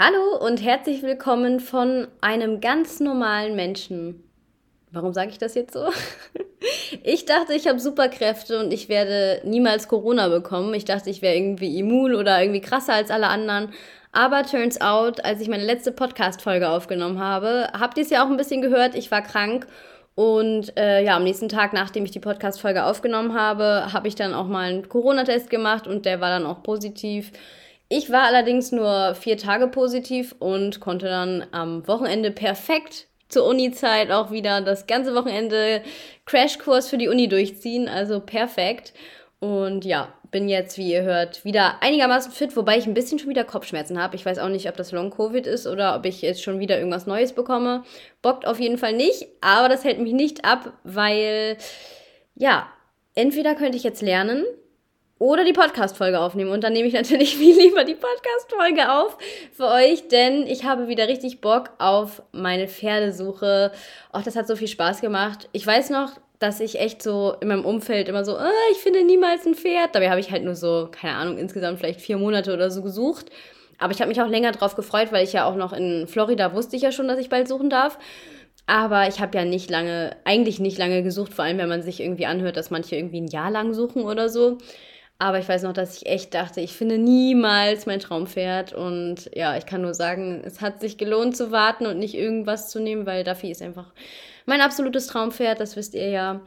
Hallo und herzlich willkommen von einem ganz normalen Menschen. Warum sage ich das jetzt so? Ich dachte, ich habe Superkräfte und ich werde niemals Corona bekommen. Ich dachte, ich wäre irgendwie immun oder irgendwie krasser als alle anderen. Aber turns out, als ich meine letzte Podcast-Folge aufgenommen habe, habt ihr es ja auch ein bisschen gehört, ich war krank. Und äh, ja, am nächsten Tag, nachdem ich die Podcast-Folge aufgenommen habe, habe ich dann auch mal einen Corona-Test gemacht und der war dann auch positiv. Ich war allerdings nur vier Tage positiv und konnte dann am Wochenende perfekt zur Uni-Zeit auch wieder das ganze Wochenende Crashkurs für die Uni durchziehen. Also perfekt. Und ja, bin jetzt, wie ihr hört, wieder einigermaßen fit, wobei ich ein bisschen schon wieder Kopfschmerzen habe. Ich weiß auch nicht, ob das Long-Covid ist oder ob ich jetzt schon wieder irgendwas Neues bekomme. Bockt auf jeden Fall nicht, aber das hält mich nicht ab, weil, ja, entweder könnte ich jetzt lernen oder die Podcast-Folge aufnehmen. Und dann nehme ich natürlich viel lieber die Podcast-Folge auf für euch, denn ich habe wieder richtig Bock auf meine Pferdesuche. Och, das hat so viel Spaß gemacht. Ich weiß noch, dass ich echt so in meinem Umfeld immer so, oh, ich finde niemals ein Pferd. Dabei habe ich halt nur so, keine Ahnung, insgesamt vielleicht vier Monate oder so gesucht. Aber ich habe mich auch länger drauf gefreut, weil ich ja auch noch in Florida wusste ich ja schon, dass ich bald suchen darf. Aber ich habe ja nicht lange, eigentlich nicht lange gesucht, vor allem wenn man sich irgendwie anhört, dass manche irgendwie ein Jahr lang suchen oder so. Aber ich weiß noch, dass ich echt dachte, ich finde niemals mein Traumpferd. Und ja, ich kann nur sagen, es hat sich gelohnt zu warten und nicht irgendwas zu nehmen, weil Duffy ist einfach mein absolutes Traumpferd, das wisst ihr ja.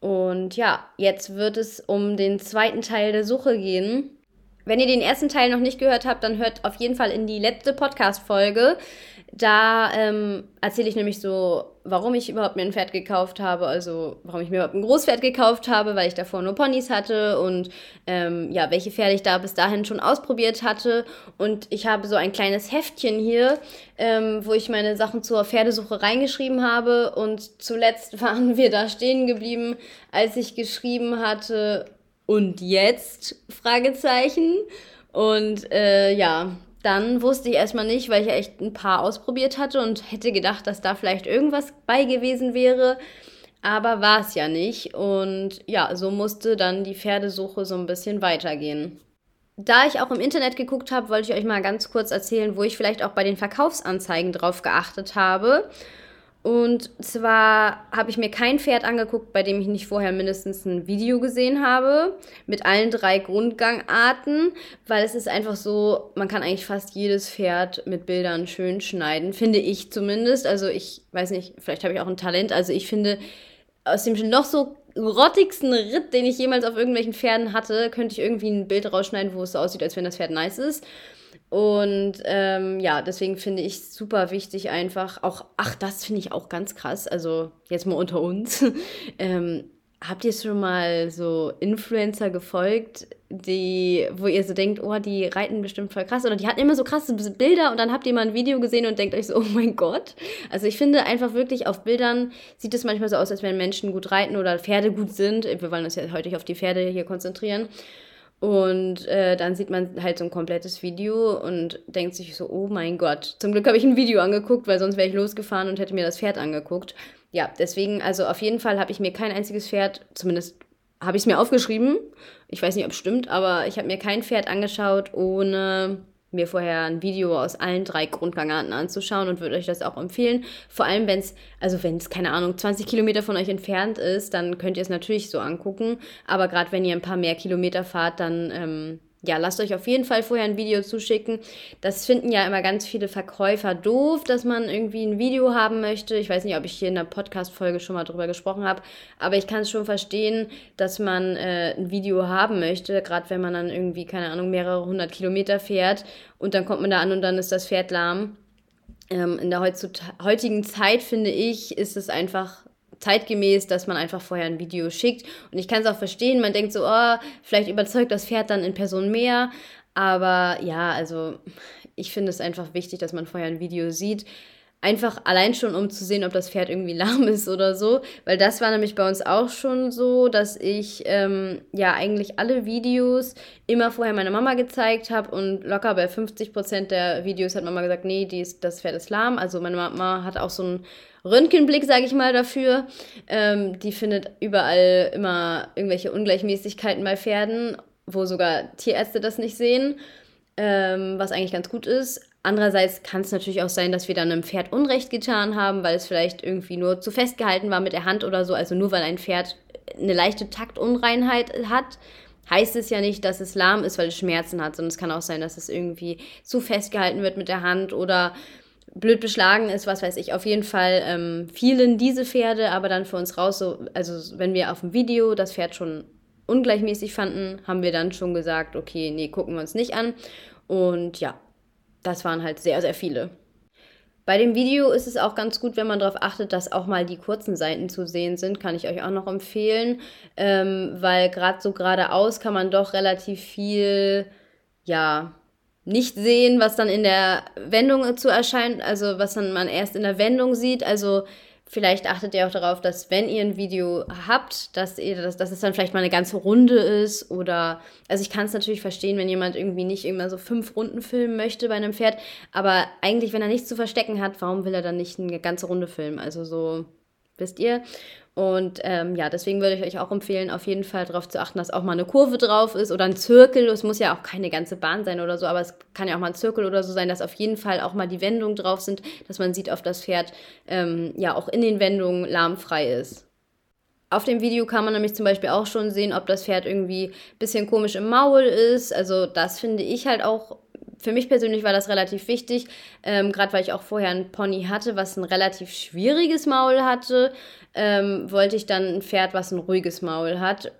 Und ja, jetzt wird es um den zweiten Teil der Suche gehen. Wenn ihr den ersten Teil noch nicht gehört habt, dann hört auf jeden Fall in die letzte Podcast-Folge. Da ähm, erzähle ich nämlich so, warum ich überhaupt mir ein Pferd gekauft habe, also warum ich mir überhaupt ein Großpferd gekauft habe, weil ich davor nur Ponys hatte und ähm, ja, welche Pferde ich da bis dahin schon ausprobiert hatte. Und ich habe so ein kleines Heftchen hier, ähm, wo ich meine Sachen zur Pferdesuche reingeschrieben habe. Und zuletzt waren wir da stehen geblieben, als ich geschrieben hatte, und jetzt? Fragezeichen. Und äh, ja, dann wusste ich erstmal nicht, weil ich ja echt ein paar ausprobiert hatte und hätte gedacht, dass da vielleicht irgendwas bei gewesen wäre. Aber war es ja nicht. Und ja, so musste dann die Pferdesuche so ein bisschen weitergehen. Da ich auch im Internet geguckt habe, wollte ich euch mal ganz kurz erzählen, wo ich vielleicht auch bei den Verkaufsanzeigen drauf geachtet habe. Und zwar habe ich mir kein Pferd angeguckt, bei dem ich nicht vorher mindestens ein Video gesehen habe, mit allen drei Grundgangarten, weil es ist einfach so, man kann eigentlich fast jedes Pferd mit Bildern schön schneiden, finde ich zumindest. Also ich weiß nicht, vielleicht habe ich auch ein Talent. Also ich finde, aus dem noch so rottigsten Ritt, den ich jemals auf irgendwelchen Pferden hatte, könnte ich irgendwie ein Bild rausschneiden, wo es so aussieht, als wenn das Pferd nice ist. Und ähm, ja, deswegen finde ich super wichtig einfach auch, ach, das finde ich auch ganz krass, also jetzt mal unter uns. ähm, habt ihr schon mal so Influencer gefolgt, die, wo ihr so denkt, oh, die reiten bestimmt voll krass oder die hatten immer so krasse Bilder und dann habt ihr mal ein Video gesehen und denkt euch so, oh mein Gott. Also ich finde einfach wirklich auf Bildern sieht es manchmal so aus, als wenn Menschen gut reiten oder Pferde gut sind. Wir wollen uns ja heute auf die Pferde hier konzentrieren. Und äh, dann sieht man halt so ein komplettes Video und denkt sich so, oh mein Gott. Zum Glück habe ich ein Video angeguckt, weil sonst wäre ich losgefahren und hätte mir das Pferd angeguckt. Ja, deswegen, also auf jeden Fall habe ich mir kein einziges Pferd, zumindest habe ich es mir aufgeschrieben. Ich weiß nicht, ob es stimmt, aber ich habe mir kein Pferd angeschaut, ohne mir vorher ein Video aus allen drei Grundgangarten anzuschauen und würde euch das auch empfehlen. Vor allem, wenn es, also wenn es, keine Ahnung, 20 Kilometer von euch entfernt ist, dann könnt ihr es natürlich so angucken. Aber gerade wenn ihr ein paar mehr Kilometer fahrt, dann ähm, ja, lasst euch auf jeden Fall vorher ein Video zuschicken. Das finden ja immer ganz viele Verkäufer doof, dass man irgendwie ein Video haben möchte. Ich weiß nicht, ob ich hier in der Podcast-Folge schon mal drüber gesprochen habe, aber ich kann es schon verstehen, dass man äh, ein Video haben möchte, gerade wenn man dann irgendwie, keine Ahnung, mehrere hundert Kilometer fährt und dann kommt man da an und dann ist das Pferd lahm. Ähm, in der heutigen Zeit, finde ich, ist es einfach zeitgemäß, dass man einfach vorher ein Video schickt. Und ich kann es auch verstehen, man denkt so, oh, vielleicht überzeugt das Pferd dann in Person mehr. Aber ja, also ich finde es einfach wichtig, dass man vorher ein Video sieht. Einfach allein schon, um zu sehen, ob das Pferd irgendwie lahm ist oder so. Weil das war nämlich bei uns auch schon so, dass ich ähm, ja eigentlich alle Videos immer vorher meiner Mama gezeigt habe und locker bei 50% der Videos hat Mama gesagt, nee, die ist, das Pferd ist lahm. Also meine Mama hat auch so ein Röntgenblick, sage ich mal, dafür. Ähm, die findet überall immer irgendwelche Ungleichmäßigkeiten bei Pferden, wo sogar Tierärzte das nicht sehen, ähm, was eigentlich ganz gut ist. Andererseits kann es natürlich auch sein, dass wir dann einem Pferd Unrecht getan haben, weil es vielleicht irgendwie nur zu festgehalten war mit der Hand oder so. Also nur weil ein Pferd eine leichte Taktunreinheit hat, heißt es ja nicht, dass es lahm ist, weil es Schmerzen hat, sondern es kann auch sein, dass es irgendwie zu festgehalten wird mit der Hand oder blöd beschlagen ist, was weiß ich. Auf jeden Fall ähm, fielen diese Pferde aber dann für uns raus. So, also wenn wir auf dem Video das Pferd schon ungleichmäßig fanden, haben wir dann schon gesagt, okay, nee, gucken wir uns nicht an. Und ja, das waren halt sehr, sehr viele. Bei dem Video ist es auch ganz gut, wenn man darauf achtet, dass auch mal die kurzen Seiten zu sehen sind. Kann ich euch auch noch empfehlen, ähm, weil gerade so geradeaus kann man doch relativ viel, ja, nicht sehen, was dann in der Wendung zu erscheint, also was dann man erst in der Wendung sieht. Also Vielleicht achtet ihr auch darauf, dass wenn ihr ein Video habt, dass ihr das, dass es dann vielleicht mal eine ganze Runde ist oder also ich kann es natürlich verstehen, wenn jemand irgendwie nicht immer so fünf Runden filmen möchte bei einem Pferd, aber eigentlich, wenn er nichts zu verstecken hat, warum will er dann nicht eine ganze Runde filmen? Also so, wisst ihr? Und ähm, ja, deswegen würde ich euch auch empfehlen, auf jeden Fall darauf zu achten, dass auch mal eine Kurve drauf ist oder ein Zirkel. Es muss ja auch keine ganze Bahn sein oder so, aber es kann ja auch mal ein Zirkel oder so sein, dass auf jeden Fall auch mal die Wendungen drauf sind, dass man sieht, ob das Pferd ähm, ja auch in den Wendungen lahmfrei ist. Auf dem Video kann man nämlich zum Beispiel auch schon sehen, ob das Pferd irgendwie ein bisschen komisch im Maul ist. Also das finde ich halt auch für mich persönlich war das relativ wichtig, ähm, gerade weil ich auch vorher ein Pony hatte, was ein relativ schwieriges Maul hatte, ähm, wollte ich dann ein Pferd, was ein ruhiges Maul hat,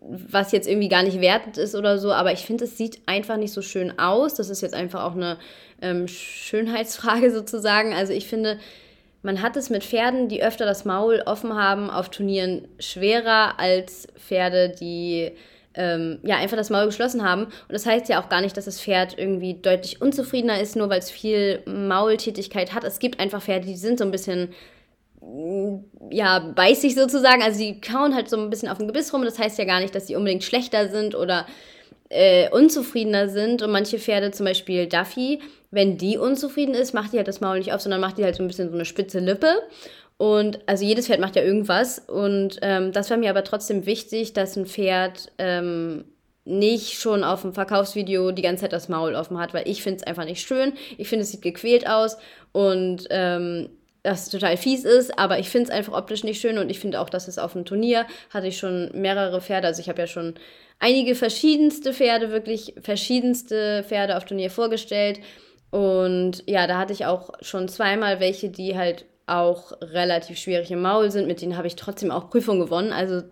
was jetzt irgendwie gar nicht wertend ist oder so, aber ich finde, es sieht einfach nicht so schön aus. Das ist jetzt einfach auch eine ähm, Schönheitsfrage sozusagen. Also ich finde, man hat es mit Pferden, die öfter das Maul offen haben, auf Turnieren schwerer als Pferde, die ähm, ja, einfach das Maul geschlossen haben. Und das heißt ja auch gar nicht, dass das Pferd irgendwie deutlich unzufriedener ist, nur weil es viel Maultätigkeit hat. Es gibt einfach Pferde, die sind so ein bisschen mm, ja, beißig sozusagen. Also die kauen halt so ein bisschen auf dem Gebiss rum. Das heißt ja gar nicht, dass sie unbedingt schlechter sind oder äh, unzufriedener sind. Und manche Pferde, zum Beispiel Duffy, wenn die unzufrieden ist, macht die halt das Maul nicht auf, sondern macht die halt so ein bisschen so eine spitze Lippe. Und also jedes Pferd macht ja irgendwas. Und ähm, das war mir aber trotzdem wichtig, dass ein Pferd ähm, nicht schon auf dem Verkaufsvideo die ganze Zeit das Maul offen hat, weil ich finde es einfach nicht schön. Ich finde, es sieht gequält aus und ähm, das total fies ist, aber ich finde es einfach optisch nicht schön und ich finde auch, dass es auf dem Turnier hatte ich schon mehrere Pferde, also ich habe ja schon einige verschiedenste Pferde, wirklich verschiedenste Pferde auf Turnier vorgestellt und ja, da hatte ich auch schon zweimal welche, die halt auch relativ schwierig im Maul sind. Mit denen habe ich trotzdem auch Prüfungen gewonnen. Also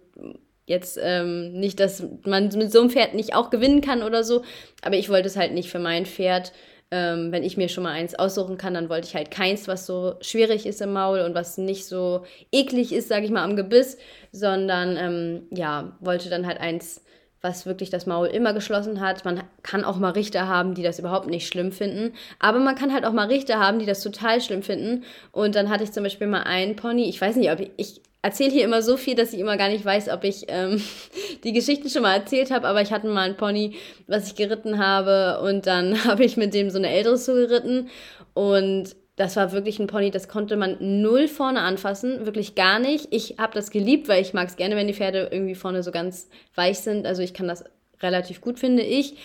jetzt ähm, nicht, dass man mit so einem Pferd nicht auch gewinnen kann oder so, aber ich wollte es halt nicht für mein Pferd. Ähm, wenn ich mir schon mal eins aussuchen kann, dann wollte ich halt keins, was so schwierig ist im Maul und was nicht so eklig ist, sage ich mal, am Gebiss, sondern ähm, ja, wollte dann halt eins was wirklich das Maul immer geschlossen hat. Man kann auch mal Richter haben, die das überhaupt nicht schlimm finden. Aber man kann halt auch mal Richter haben, die das total schlimm finden. Und dann hatte ich zum Beispiel mal einen Pony. Ich weiß nicht, ob ich, ich erzähle hier immer so viel, dass ich immer gar nicht weiß, ob ich ähm, die Geschichten schon mal erzählt habe. Aber ich hatte mal einen Pony, was ich geritten habe. Und dann habe ich mit dem so eine ältere zugeritten. Und das war wirklich ein Pony, das konnte man null vorne anfassen, wirklich gar nicht. Ich habe das geliebt, weil ich mag es gerne, wenn die Pferde irgendwie vorne so ganz weich sind. Also ich kann das relativ gut, finde ich.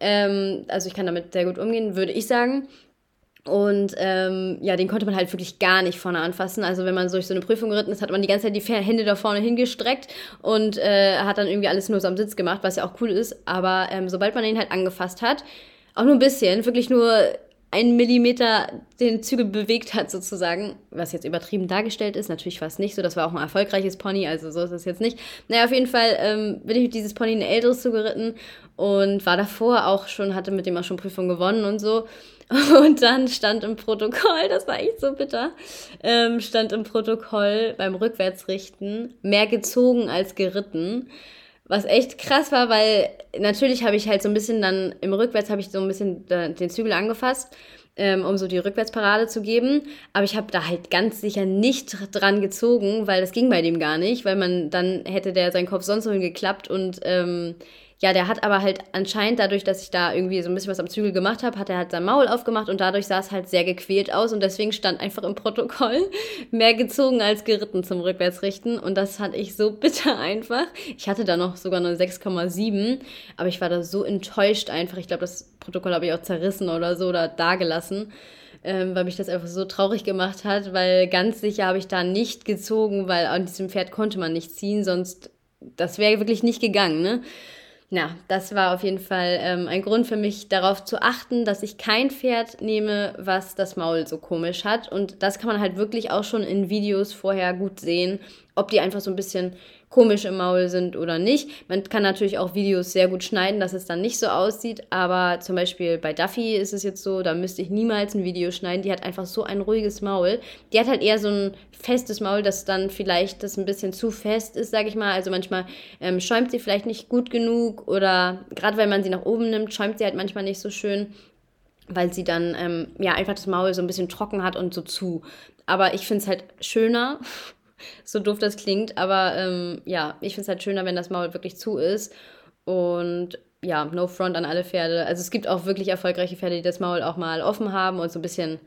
Ähm, also ich kann damit sehr gut umgehen, würde ich sagen. Und ähm, ja, den konnte man halt wirklich gar nicht vorne anfassen. Also wenn man durch so eine Prüfung geritten ist, hat man die ganze Zeit die Hände da vorne hingestreckt und äh, hat dann irgendwie alles nur so am Sitz gemacht, was ja auch cool ist. Aber ähm, sobald man ihn halt angefasst hat, auch nur ein bisschen, wirklich nur einen Millimeter den Zügel bewegt hat, sozusagen, was jetzt übertrieben dargestellt ist, natürlich fast nicht so, das war auch ein erfolgreiches Pony, also so ist es jetzt nicht. Naja, auf jeden Fall ähm, bin ich mit dieses Pony ein älteres zugeritten und war davor auch schon, hatte mit dem auch schon Prüfung gewonnen und so. Und dann stand im Protokoll, das war echt so bitter, ähm, stand im Protokoll beim Rückwärtsrichten mehr gezogen als geritten. Was echt krass war, weil natürlich habe ich halt so ein bisschen dann im Rückwärts habe ich so ein bisschen den Zügel angefasst, ähm, um so die Rückwärtsparade zu geben. Aber ich habe da halt ganz sicher nicht dran gezogen, weil das ging bei dem gar nicht, weil man dann hätte der seinen Kopf sonst so hingeklappt und ähm, ja, der hat aber halt anscheinend dadurch, dass ich da irgendwie so ein bisschen was am Zügel gemacht habe, hat er halt sein Maul aufgemacht und dadurch sah es halt sehr gequält aus und deswegen stand einfach im Protokoll mehr gezogen als geritten zum Rückwärtsrichten und das fand ich so bitter einfach. Ich hatte da noch sogar eine 6,7, aber ich war da so enttäuscht einfach. Ich glaube, das Protokoll habe ich auch zerrissen oder so oder dagelassen ähm, weil mich das einfach so traurig gemacht hat, weil ganz sicher habe ich da nicht gezogen, weil an diesem Pferd konnte man nicht ziehen, sonst das wäre wirklich nicht gegangen, ne? Ja, das war auf jeden Fall ähm, ein Grund für mich, darauf zu achten, dass ich kein Pferd nehme, was das Maul so komisch hat. Und das kann man halt wirklich auch schon in Videos vorher gut sehen, ob die einfach so ein bisschen komisch im Maul sind oder nicht. Man kann natürlich auch Videos sehr gut schneiden, dass es dann nicht so aussieht, aber zum Beispiel bei Duffy ist es jetzt so, da müsste ich niemals ein Video schneiden. Die hat einfach so ein ruhiges Maul. Die hat halt eher so ein festes Maul, das dann vielleicht das ein bisschen zu fest ist, sage ich mal. Also manchmal ähm, schäumt sie vielleicht nicht gut genug oder gerade wenn man sie nach oben nimmt, schäumt sie halt manchmal nicht so schön weil sie dann ähm, ja einfach das Maul so ein bisschen trocken hat und so zu. Aber ich finde es halt schöner, so doof das klingt, aber ähm, ja, ich finde es halt schöner, wenn das Maul wirklich zu ist. Und ja, no front an alle Pferde. Also es gibt auch wirklich erfolgreiche Pferde, die das Maul auch mal offen haben und so ein bisschen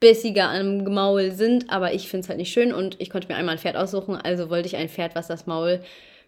bissiger am Maul sind, aber ich finde es halt nicht schön und ich konnte mir einmal ein Pferd aussuchen, also wollte ich ein Pferd, was das Maul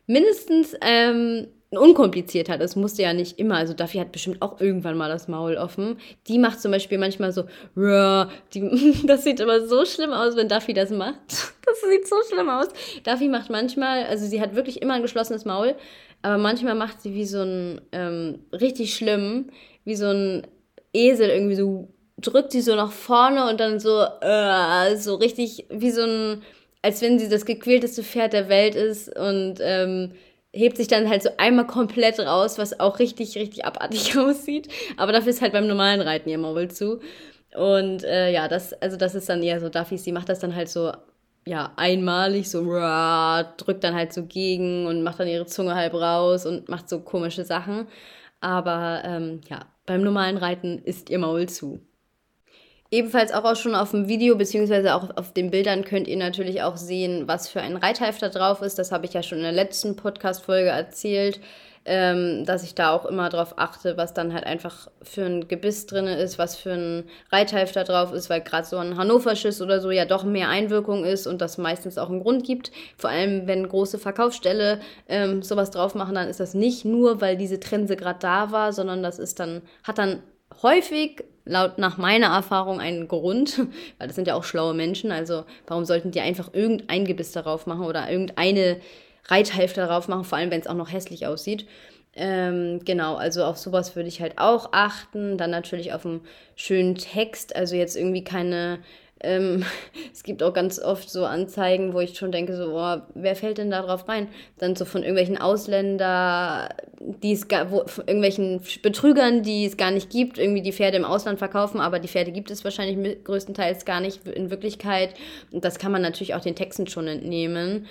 mindestens ähm, unkompliziert hat. Es musste ja nicht immer, also Duffy hat bestimmt auch irgendwann mal das Maul offen. Die macht zum Beispiel manchmal so, die, das sieht immer so schlimm aus, wenn Duffy das macht. Das sieht so schlimm aus. Duffy macht manchmal, also sie hat wirklich immer ein geschlossenes Maul, aber manchmal macht sie wie so ein, ähm, richtig schlimm, wie so ein Esel irgendwie so, drückt sie so nach vorne und dann so, äh, so richtig wie so ein, als wenn sie das gequälteste Pferd der Welt ist und ähm, hebt sich dann halt so einmal komplett raus, was auch richtig, richtig abartig aussieht. Aber dafür ist halt beim normalen Reiten ihr Maul zu. Und äh, ja, das, also das ist dann eher so Duffy, sie macht das dann halt so, ja, einmalig, so drückt dann halt so gegen und macht dann ihre Zunge halb raus und macht so komische Sachen. Aber ähm, ja, beim normalen Reiten ist ihr Maul zu. Ebenfalls auch, schon auf dem Video beziehungsweise auch auf den Bildern könnt ihr natürlich auch sehen, was für ein Reithalfter drauf ist. Das habe ich ja schon in der letzten Podcast-Folge erzählt, ähm, dass ich da auch immer darauf achte, was dann halt einfach für ein Gebiss drin ist, was für ein Reithalfter drauf ist, weil gerade so ein Hannoverschiss oder so ja doch mehr Einwirkung ist und das meistens auch einen Grund gibt. Vor allem, wenn große Verkaufsstelle ähm, sowas drauf machen, dann ist das nicht nur, weil diese Trense gerade da war, sondern das ist dann, hat dann häufig laut nach meiner Erfahrung einen Grund, weil das sind ja auch schlaue Menschen, also warum sollten die einfach irgendein Gebiss darauf machen oder irgendeine Reithälfte darauf machen, vor allem wenn es auch noch hässlich aussieht. Ähm, genau, also auf sowas würde ich halt auch achten. Dann natürlich auf einen schönen Text, also jetzt irgendwie keine ähm, es gibt auch ganz oft so Anzeigen, wo ich schon denke, so, oh, wer fällt denn da drauf rein? Dann so von irgendwelchen Ausländer, die es wo, von irgendwelchen Betrügern, die es gar nicht gibt, irgendwie die Pferde im Ausland verkaufen, aber die Pferde gibt es wahrscheinlich größtenteils gar nicht in Wirklichkeit. Und das kann man natürlich auch den Texten schon entnehmen.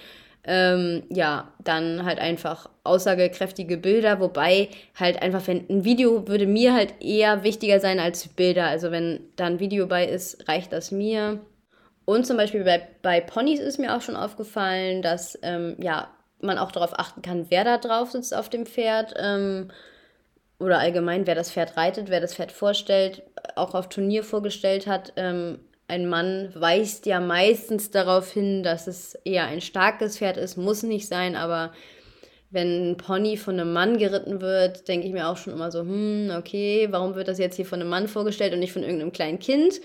Ähm, ja, dann halt einfach aussagekräftige Bilder, wobei halt einfach, wenn ein Video würde mir halt eher wichtiger sein als Bilder. Also wenn da ein Video bei ist, reicht das mir. Und zum Beispiel bei, bei Ponys ist mir auch schon aufgefallen, dass ähm, ja, man auch darauf achten kann, wer da drauf sitzt auf dem Pferd. Ähm, oder allgemein, wer das Pferd reitet, wer das Pferd vorstellt, auch auf Turnier vorgestellt hat. Ähm, ein Mann weist ja meistens darauf hin, dass es eher ein starkes Pferd ist, muss nicht sein, aber wenn ein Pony von einem Mann geritten wird, denke ich mir auch schon immer so, hm, okay, warum wird das jetzt hier von einem Mann vorgestellt und nicht von irgendeinem kleinen Kind?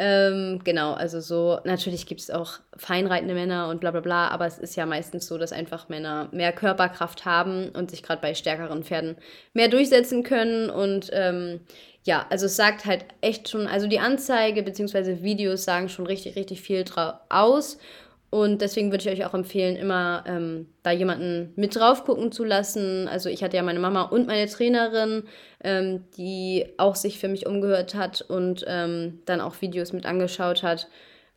Ähm, genau, also so, natürlich gibt es auch feinreitende Männer und bla bla bla, aber es ist ja meistens so, dass einfach Männer mehr Körperkraft haben und sich gerade bei stärkeren Pferden mehr durchsetzen können und ähm, ja, also es sagt halt echt schon, also die Anzeige bzw. Videos sagen schon richtig, richtig viel aus. Und deswegen würde ich euch auch empfehlen, immer ähm, da jemanden mit drauf gucken zu lassen. Also ich hatte ja meine Mama und meine Trainerin, ähm, die auch sich für mich umgehört hat und ähm, dann auch Videos mit angeschaut hat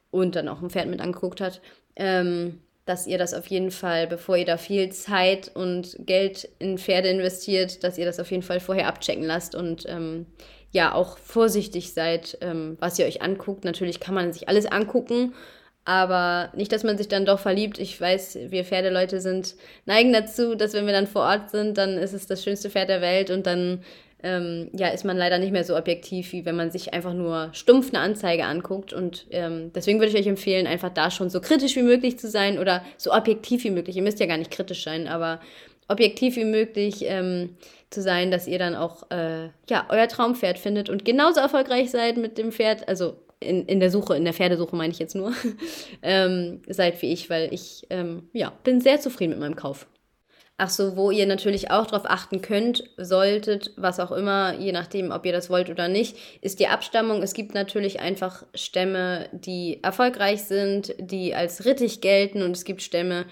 und dann auch ein Pferd mit angeguckt hat. Ähm, dass ihr das auf jeden Fall, bevor ihr da viel Zeit und Geld in Pferde investiert, dass ihr das auf jeden Fall vorher abchecken lasst und ähm, ja auch vorsichtig seid, ähm, was ihr euch anguckt. Natürlich kann man sich alles angucken, Aber nicht, dass man sich dann doch verliebt. Ich weiß, wir Pferdeleute sind, neigen dazu, dass wenn wir dann vor Ort sind, dann ist es das schönste Pferd der Welt und dann ähm, ja, ist man leider nicht mehr so objektiv, wie wenn man sich einfach nur stumpf eine Anzeige anguckt. Und ähm, deswegen würde ich euch empfehlen, einfach da schon so kritisch wie möglich zu sein oder so objektiv wie möglich. Ihr müsst ja gar nicht kritisch sein, aber objektiv wie möglich ähm, zu sein, dass ihr dann auch äh, ja, euer Traumpferd findet und genauso erfolgreich seid mit dem Pferd, also in, in der Suche, in der Pferdesuche meine ich jetzt nur, ähm, seid wie ich, weil ich ähm, ja, bin sehr zufrieden mit meinem Kauf. Ach so, wo ihr natürlich auch darauf achten könnt, solltet, was auch immer, je nachdem, ob ihr das wollt oder nicht, ist die Abstammung. Es gibt natürlich einfach Stämme, die erfolgreich sind, die als rittig gelten und es gibt Stämme,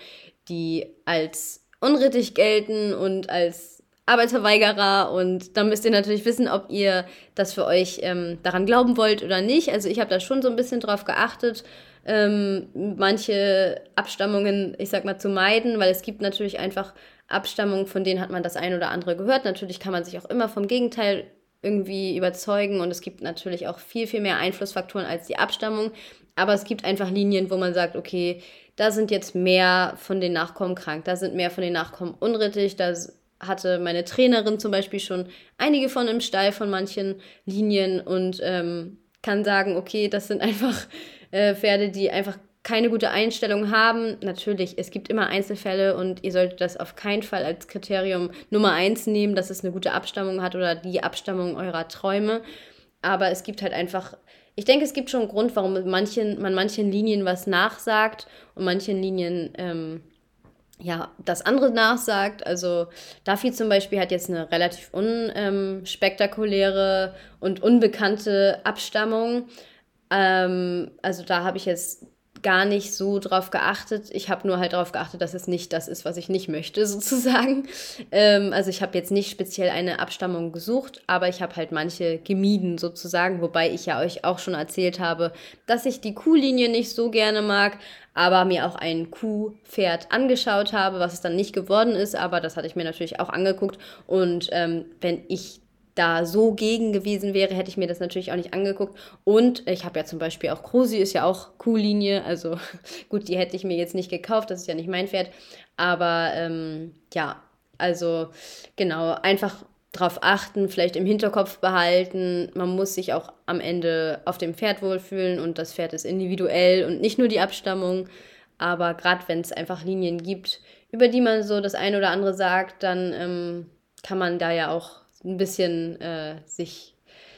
die als unrittig gelten und als Arbeitsverweigerer und da müsst ihr natürlich wissen, ob ihr das für euch ähm, daran glauben wollt oder nicht. Also ich habe da schon so ein bisschen drauf geachtet, ähm, manche Abstammungen, ich sag mal, zu meiden, weil es gibt natürlich einfach Abstammungen, von denen hat man das ein oder andere gehört. Natürlich kann man sich auch immer vom Gegenteil irgendwie überzeugen und es gibt natürlich auch viel, viel mehr Einflussfaktoren als die Abstammung. Aber es gibt einfach Linien, wo man sagt, okay, da sind jetzt mehr von den Nachkommen krank, da sind mehr von den Nachkommen unrittig, da hatte meine Trainerin zum Beispiel schon einige von im Stall von manchen Linien und ähm, kann sagen, okay, das sind einfach äh, Pferde, die einfach keine gute Einstellung haben. Natürlich, es gibt immer Einzelfälle und ihr solltet das auf keinen Fall als Kriterium Nummer eins nehmen, dass es eine gute Abstammung hat oder die Abstammung eurer Träume. Aber es gibt halt einfach, ich denke, es gibt schon einen Grund, warum manchen, man manchen Linien was nachsagt und manchen Linien ähm, ja, das andere nachsagt. Also Duffy zum Beispiel hat jetzt eine relativ unspektakuläre ähm, und unbekannte Abstammung. Ähm, also da habe ich jetzt gar nicht so drauf geachtet. Ich habe nur halt darauf geachtet, dass es nicht das ist, was ich nicht möchte, sozusagen. Ähm, also ich habe jetzt nicht speziell eine Abstammung gesucht, aber ich habe halt manche gemieden, sozusagen. Wobei ich ja euch auch schon erzählt habe, dass ich die Kuhlinie nicht so gerne mag, aber mir auch ein Kuhpferd angeschaut habe, was es dann nicht geworden ist. Aber das hatte ich mir natürlich auch angeguckt. Und ähm, wenn ich da so gegen gewesen wäre, hätte ich mir das natürlich auch nicht angeguckt. Und ich habe ja zum Beispiel auch Krusi, ist ja auch Kuhlinie. Also gut, die hätte ich mir jetzt nicht gekauft, das ist ja nicht mein Pferd. Aber ähm, ja, also genau, einfach drauf achten, vielleicht im Hinterkopf behalten. Man muss sich auch am Ende auf dem Pferd wohlfühlen und das Pferd ist individuell und nicht nur die Abstammung. Aber gerade wenn es einfach Linien gibt, über die man so das eine oder andere sagt, dann ähm, kann man da ja auch ein bisschen äh, sich,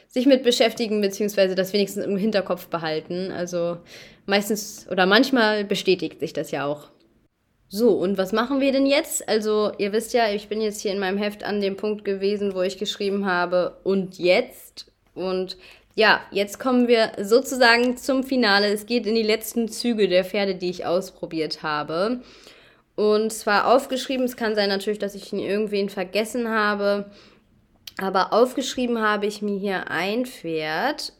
sich mit beschäftigen, beziehungsweise das wenigstens im Hinterkopf behalten. Also meistens oder manchmal bestätigt sich das ja auch. So, und was machen wir denn jetzt? Also, ihr wisst ja, ich bin jetzt hier in meinem Heft an dem Punkt gewesen, wo ich geschrieben habe, und jetzt? Und ja, jetzt kommen wir sozusagen zum Finale. Es geht in die letzten Züge der Pferde, die ich ausprobiert habe. Und zwar aufgeschrieben, es kann sein natürlich, dass ich ihn irgendwen vergessen habe. Aber aufgeschrieben habe ich mir hier ein Pferd,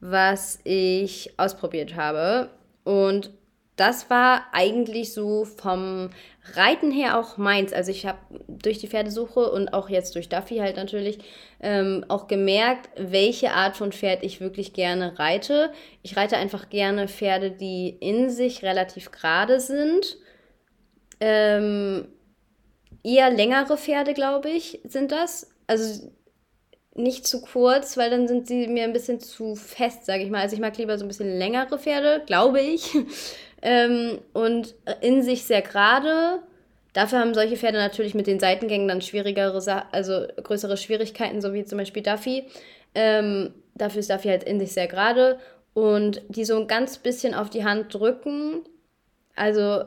was ich ausprobiert habe. Und das war eigentlich so vom Reiten her auch meins. Also ich habe durch die Pferdesuche und auch jetzt durch Duffy halt natürlich ähm, auch gemerkt, welche Art von Pferd ich wirklich gerne reite. Ich reite einfach gerne Pferde, die in sich relativ gerade sind. Ähm, eher längere Pferde, glaube ich, sind das also nicht zu kurz, weil dann sind sie mir ein bisschen zu fest, sage ich mal. Also ich mag lieber so ein bisschen längere Pferde, glaube ich. ähm, und in sich sehr gerade. Dafür haben solche Pferde natürlich mit den Seitengängen dann schwierigere, also größere Schwierigkeiten, so wie zum Beispiel Duffy. Ähm, dafür ist Duffy halt in sich sehr gerade. Und die so ein ganz bisschen auf die Hand drücken. Also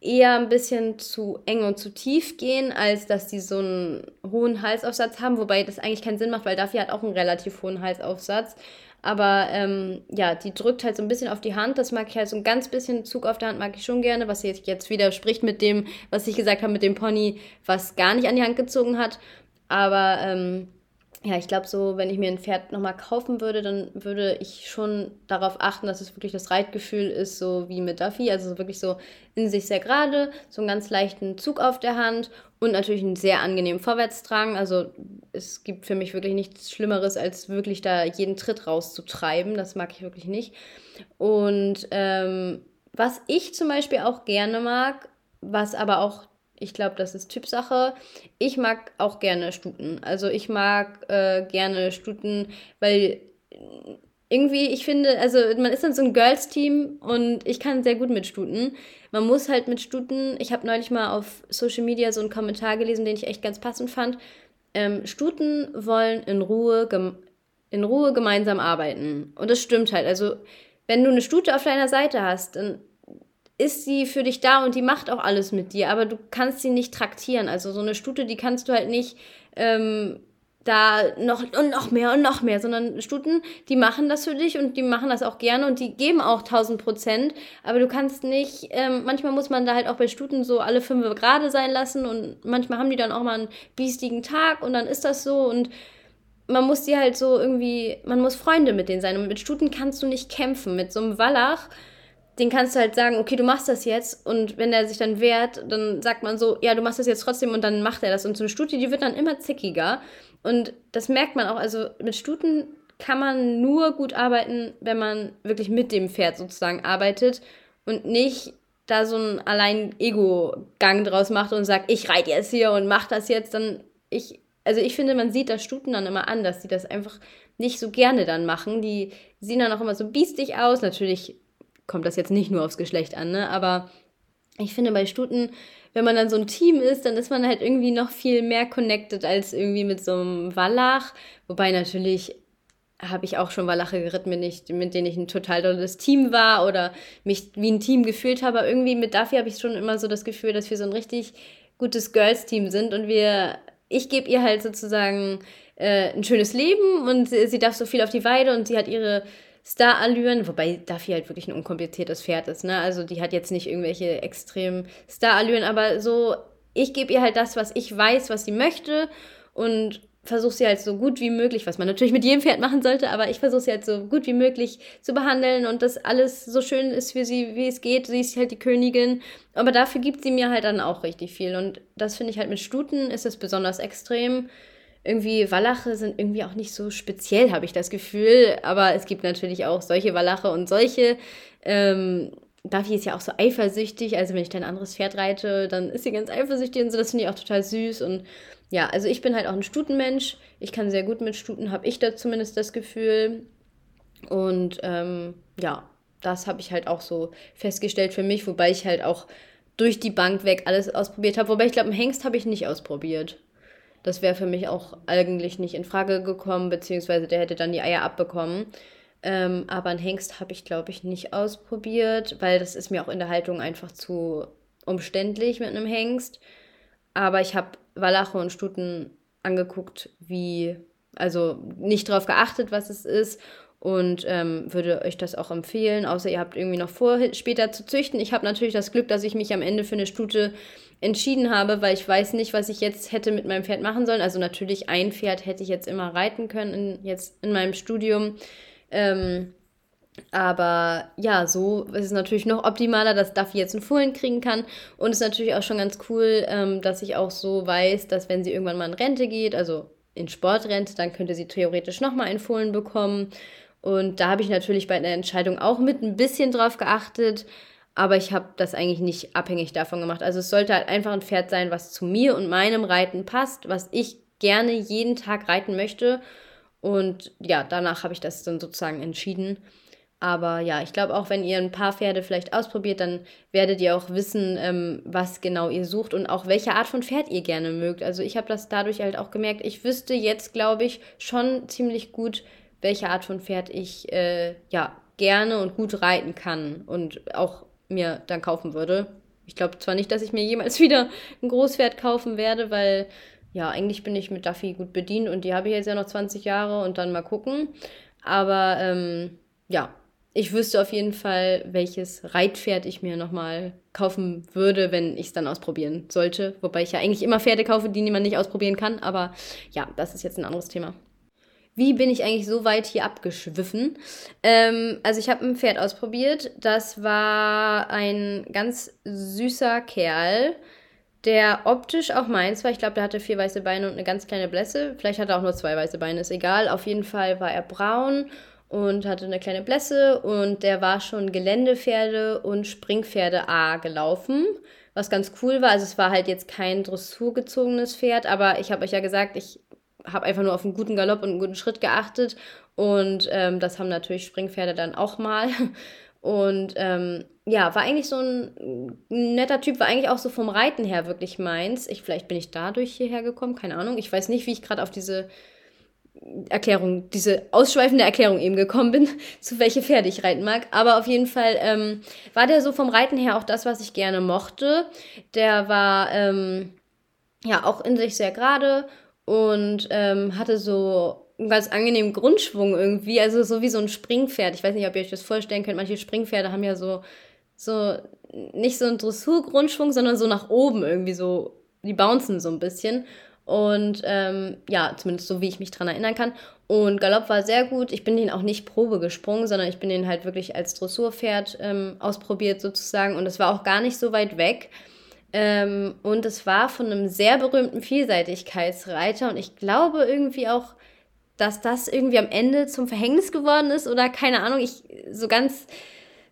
eher ein bisschen zu eng und zu tief gehen, als dass die so einen hohen Halsaufsatz haben, wobei das eigentlich keinen Sinn macht, weil Duffy hat auch einen relativ hohen Halsaufsatz. Aber ähm, ja, die drückt halt so ein bisschen auf die Hand. Das mag ich halt so ein ganz bisschen Zug auf der Hand mag ich schon gerne, was jetzt, jetzt widerspricht mit dem, was ich gesagt habe mit dem Pony, was gar nicht an die Hand gezogen hat. Aber ähm, ja, ich glaube so, wenn ich mir ein Pferd nochmal kaufen würde, dann würde ich schon darauf achten, dass es wirklich das Reitgefühl ist, so wie mit Duffy. Also wirklich so in sich sehr gerade, so einen ganz leichten Zug auf der Hand und natürlich einen sehr angenehmen Vorwärtsdrang. Also es gibt für mich wirklich nichts Schlimmeres, als wirklich da jeden Tritt rauszutreiben. Das mag ich wirklich nicht. Und ähm, was ich zum Beispiel auch gerne mag, was aber auch ich glaube, das ist Typsache. Ich mag auch gerne Stuten. Also ich mag äh, gerne Stuten, weil irgendwie, ich finde, also man ist dann so ein Girls-Team und ich kann sehr gut mit Stuten. Man muss halt mit Stuten, ich habe neulich mal auf Social Media so einen Kommentar gelesen, den ich echt ganz passend fand. Ähm, Stuten wollen in Ruhe, in Ruhe gemeinsam arbeiten. Und das stimmt halt. Also, wenn du eine Stute auf deiner Seite hast, dann ist sie für dich da und die macht auch alles mit dir, aber du kannst sie nicht traktieren. Also so eine Stute, die kannst du halt nicht ähm, da noch und noch mehr und noch mehr, sondern Stuten, die machen das für dich und die machen das auch gerne und die geben auch 1000 Prozent, aber du kannst nicht, ähm, manchmal muss man da halt auch bei Stuten so alle fünf gerade sein lassen und manchmal haben die dann auch mal einen biestigen Tag und dann ist das so und man muss die halt so irgendwie, man muss Freunde mit denen sein und mit Stuten kannst du nicht kämpfen. Mit so einem Wallach, den kannst du halt sagen, okay, du machst das jetzt und wenn er sich dann wehrt, dann sagt man so, ja, du machst das jetzt trotzdem und dann macht er das. Und so eine Stute, die wird dann immer zickiger und das merkt man auch, also mit Stuten kann man nur gut arbeiten, wenn man wirklich mit dem Pferd sozusagen arbeitet und nicht da so einen allein Ego-Gang draus macht und sagt, ich reite jetzt hier und mach das jetzt, dann ich, also ich finde, man sieht das Stuten dann immer an, dass die das einfach nicht so gerne dann machen. Die sehen dann auch immer so biestig aus. Natürlich kommt das jetzt nicht nur aufs Geschlecht an, ne? Aber ich finde bei Stuten, wenn man dann so ein Team ist, dann ist man halt irgendwie noch viel mehr connected als irgendwie mit so einem Wallach. Wobei natürlich habe ich auch schon Wallache geritten, mit, ich, mit denen ich ein total tolles Team war oder mich wie ein Team gefühlt habe. Aber irgendwie mit Duffy habe ich schon immer so das Gefühl, dass wir so ein richtig gutes Girls-Team sind und wir, ich gebe ihr halt sozusagen äh, ein schönes Leben und sie, sie darf so viel auf die Weide und sie hat ihre Star-Allüren, wobei Duffy halt wirklich ein unkompliziertes Pferd ist, ne? Also die hat jetzt nicht irgendwelche extremen Star-Allüren, aber so, ich gebe ihr halt das, was ich weiß, was sie möchte und versuche sie halt so gut wie möglich, was man natürlich mit jedem Pferd machen sollte, aber ich versuche sie halt so gut wie möglich zu behandeln und dass alles so schön ist für sie, wie es geht. Sie ist halt die Königin, aber dafür gibt sie mir halt dann auch richtig viel und das finde ich halt mit Stuten ist es besonders extrem irgendwie Wallache sind irgendwie auch nicht so speziell, habe ich das Gefühl. Aber es gibt natürlich auch solche Wallache und solche. Ähm, Buffy ist ja auch so eifersüchtig. Also wenn ich dann ein anderes Pferd reite, dann ist sie ganz eifersüchtig und so. Das finde ich auch total süß. Und ja, also ich bin halt auch ein Stutenmensch. Ich kann sehr gut mit Stuten, habe ich da zumindest das Gefühl. Und ähm, ja, das habe ich halt auch so festgestellt für mich, wobei ich halt auch durch die Bank weg alles ausprobiert habe. Wobei ich glaube, einen Hengst habe ich nicht ausprobiert. Das wäre für mich auch eigentlich nicht in Frage gekommen, beziehungsweise der hätte dann die Eier abbekommen. Ähm, aber ein Hengst habe ich, glaube ich, nicht ausprobiert, weil das ist mir auch in der Haltung einfach zu umständlich mit einem Hengst. Aber ich habe Wallache und Stuten angeguckt, wie, also nicht darauf geachtet, was es ist und ähm, würde euch das auch empfehlen, außer ihr habt irgendwie noch vor, später zu züchten. Ich habe natürlich das Glück, dass ich mich am Ende für eine Stute entschieden habe, weil ich weiß nicht, was ich jetzt hätte mit meinem Pferd machen sollen. Also natürlich ein Pferd hätte ich jetzt immer reiten können, in, jetzt in meinem Studium. Ähm, aber ja, so ist es natürlich noch optimaler, dass Duffy jetzt einen Fohlen kriegen kann. Und es ist natürlich auch schon ganz cool, ähm, dass ich auch so weiß, dass wenn sie irgendwann mal in Rente geht, also in Sportrente, dann könnte sie theoretisch nochmal einen Fohlen bekommen. Und da habe ich natürlich bei der Entscheidung auch mit ein bisschen drauf geachtet, aber ich habe das eigentlich nicht abhängig davon gemacht. Also es sollte halt einfach ein Pferd sein, was zu mir und meinem Reiten passt, was ich gerne jeden Tag reiten möchte. Und ja, danach habe ich das dann sozusagen entschieden. Aber ja, ich glaube auch, wenn ihr ein paar Pferde vielleicht ausprobiert, dann werdet ihr auch wissen, ähm, was genau ihr sucht und auch welche Art von Pferd ihr gerne mögt. Also ich habe das dadurch halt auch gemerkt. Ich wüsste jetzt, glaube ich, schon ziemlich gut, welche Art von Pferd ich äh, ja gerne und gut reiten kann und auch mir dann kaufen würde. Ich glaube zwar nicht, dass ich mir jemals wieder ein Großpferd kaufen werde, weil ja, eigentlich bin ich mit Duffy gut bedient und die habe ich jetzt ja noch 20 Jahre und dann mal gucken. Aber ähm, ja, ich wüsste auf jeden Fall, welches Reitpferd ich mir nochmal kaufen würde, wenn ich es dann ausprobieren sollte. Wobei ich ja eigentlich immer Pferde kaufe, die niemand nicht ausprobieren kann. Aber ja, das ist jetzt ein anderes Thema. Wie bin ich eigentlich so weit hier abgeschwiffen? Ähm, also ich habe ein Pferd ausprobiert. Das war ein ganz süßer Kerl, der optisch auch meins war. Ich glaube, der hatte vier weiße Beine und eine ganz kleine Blässe. Vielleicht hat er auch nur zwei weiße Beine, ist egal. Auf jeden Fall war er braun und hatte eine kleine Blässe und der war schon Geländepferde und Springpferde A gelaufen was ganz cool war. Also es war halt jetzt kein dressurgezogenes Pferd, aber ich habe euch ja gesagt, ich habe einfach nur auf einen guten Galopp und einen guten Schritt geachtet. Und ähm, das haben natürlich Springpferde dann auch mal. Und ähm, ja, war eigentlich so ein netter Typ, war eigentlich auch so vom Reiten her wirklich meins. Ich, vielleicht bin ich dadurch hierher gekommen, keine Ahnung. Ich weiß nicht, wie ich gerade auf diese Erklärung, diese ausschweifende Erklärung eben gekommen bin, zu welche Pferde ich reiten mag. Aber auf jeden Fall ähm, war der so vom Reiten her auch das, was ich gerne mochte. Der war ähm, ja auch in sich sehr gerade und ähm, hatte so einen ganz angenehmen Grundschwung irgendwie, also so wie so ein Springpferd. Ich weiß nicht, ob ihr euch das vorstellen könnt. Manche Springpferde haben ja so, so nicht so einen Dressurgrundschwung, sondern so nach oben irgendwie so, die bouncen so ein bisschen. Und ähm, ja, zumindest so wie ich mich dran erinnern kann. Und Galopp war sehr gut. Ich bin den auch nicht Probe gesprungen, sondern ich bin den halt wirklich als Dressurpferd ähm, ausprobiert sozusagen. Und es war auch gar nicht so weit weg. Ähm, und es war von einem sehr berühmten Vielseitigkeitsreiter und ich glaube irgendwie auch, dass das irgendwie am Ende zum Verhängnis geworden ist oder keine Ahnung, ich so ganz,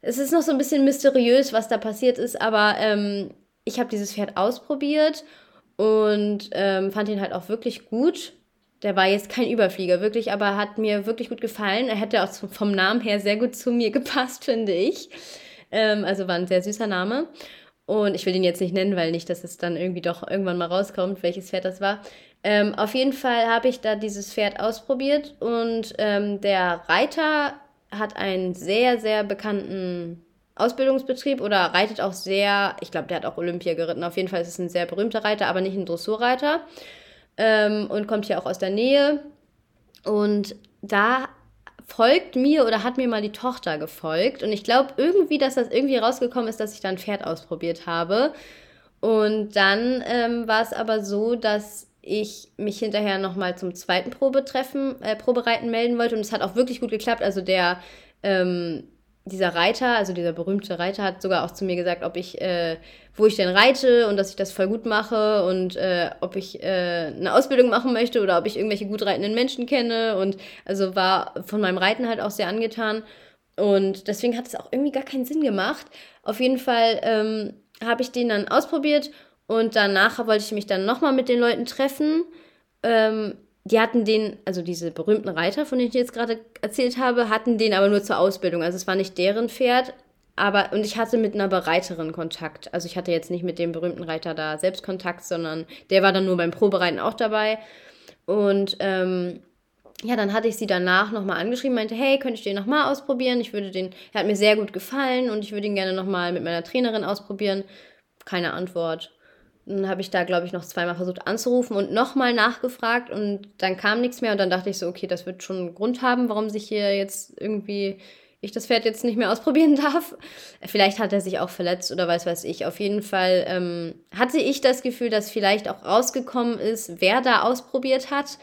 es ist noch so ein bisschen mysteriös, was da passiert ist, aber ähm, ich habe dieses Pferd ausprobiert und ähm, fand ihn halt auch wirklich gut. Der war jetzt kein Überflieger, wirklich, aber hat mir wirklich gut gefallen. Er hätte auch vom Namen her sehr gut zu mir gepasst, finde ich. Ähm, also war ein sehr süßer Name. Und ich will den jetzt nicht nennen, weil nicht, dass es dann irgendwie doch irgendwann mal rauskommt, welches Pferd das war. Ähm, auf jeden Fall habe ich da dieses Pferd ausprobiert und ähm, der Reiter hat einen sehr, sehr bekannten Ausbildungsbetrieb oder reitet auch sehr, ich glaube, der hat auch Olympia geritten. Auf jeden Fall ist es ein sehr berühmter Reiter, aber nicht ein Dressurreiter. Ähm, und kommt hier auch aus der Nähe. Und da folgt mir oder hat mir mal die Tochter gefolgt. Und ich glaube irgendwie, dass das irgendwie rausgekommen ist, dass ich da ein Pferd ausprobiert habe. Und dann ähm, war es aber so, dass ich mich hinterher nochmal zum zweiten Probetreffen, äh, Probereiten melden wollte. Und es hat auch wirklich gut geklappt. Also der ähm, dieser Reiter, also dieser berühmte Reiter, hat sogar auch zu mir gesagt, ob ich, äh, wo ich denn reite und dass ich das voll gut mache und äh, ob ich äh, eine Ausbildung machen möchte oder ob ich irgendwelche gut reitenden Menschen kenne und also war von meinem Reiten halt auch sehr angetan und deswegen hat es auch irgendwie gar keinen Sinn gemacht. Auf jeden Fall ähm, habe ich den dann ausprobiert und danach wollte ich mich dann nochmal mit den Leuten treffen. Ähm, die hatten den, also diese berühmten Reiter, von denen ich jetzt gerade erzählt habe, hatten den aber nur zur Ausbildung. Also es war nicht deren Pferd, aber und ich hatte mit einer Bereiterin Kontakt. Also ich hatte jetzt nicht mit dem berühmten Reiter da selbst Kontakt, sondern der war dann nur beim Probereiten auch dabei. Und ähm, ja, dann hatte ich sie danach nochmal angeschrieben, meinte, hey, könnte ich den nochmal ausprobieren? Ich würde den, er hat mir sehr gut gefallen und ich würde ihn gerne nochmal mit meiner Trainerin ausprobieren. Keine Antwort. Dann habe ich da, glaube ich, noch zweimal versucht anzurufen und nochmal nachgefragt und dann kam nichts mehr und dann dachte ich so, okay, das wird schon einen Grund haben, warum sich hier jetzt irgendwie ich das Pferd jetzt nicht mehr ausprobieren darf. Vielleicht hat er sich auch verletzt oder weiß was ich. Auf jeden Fall ähm, hatte ich das Gefühl, dass vielleicht auch rausgekommen ist, wer da ausprobiert hat.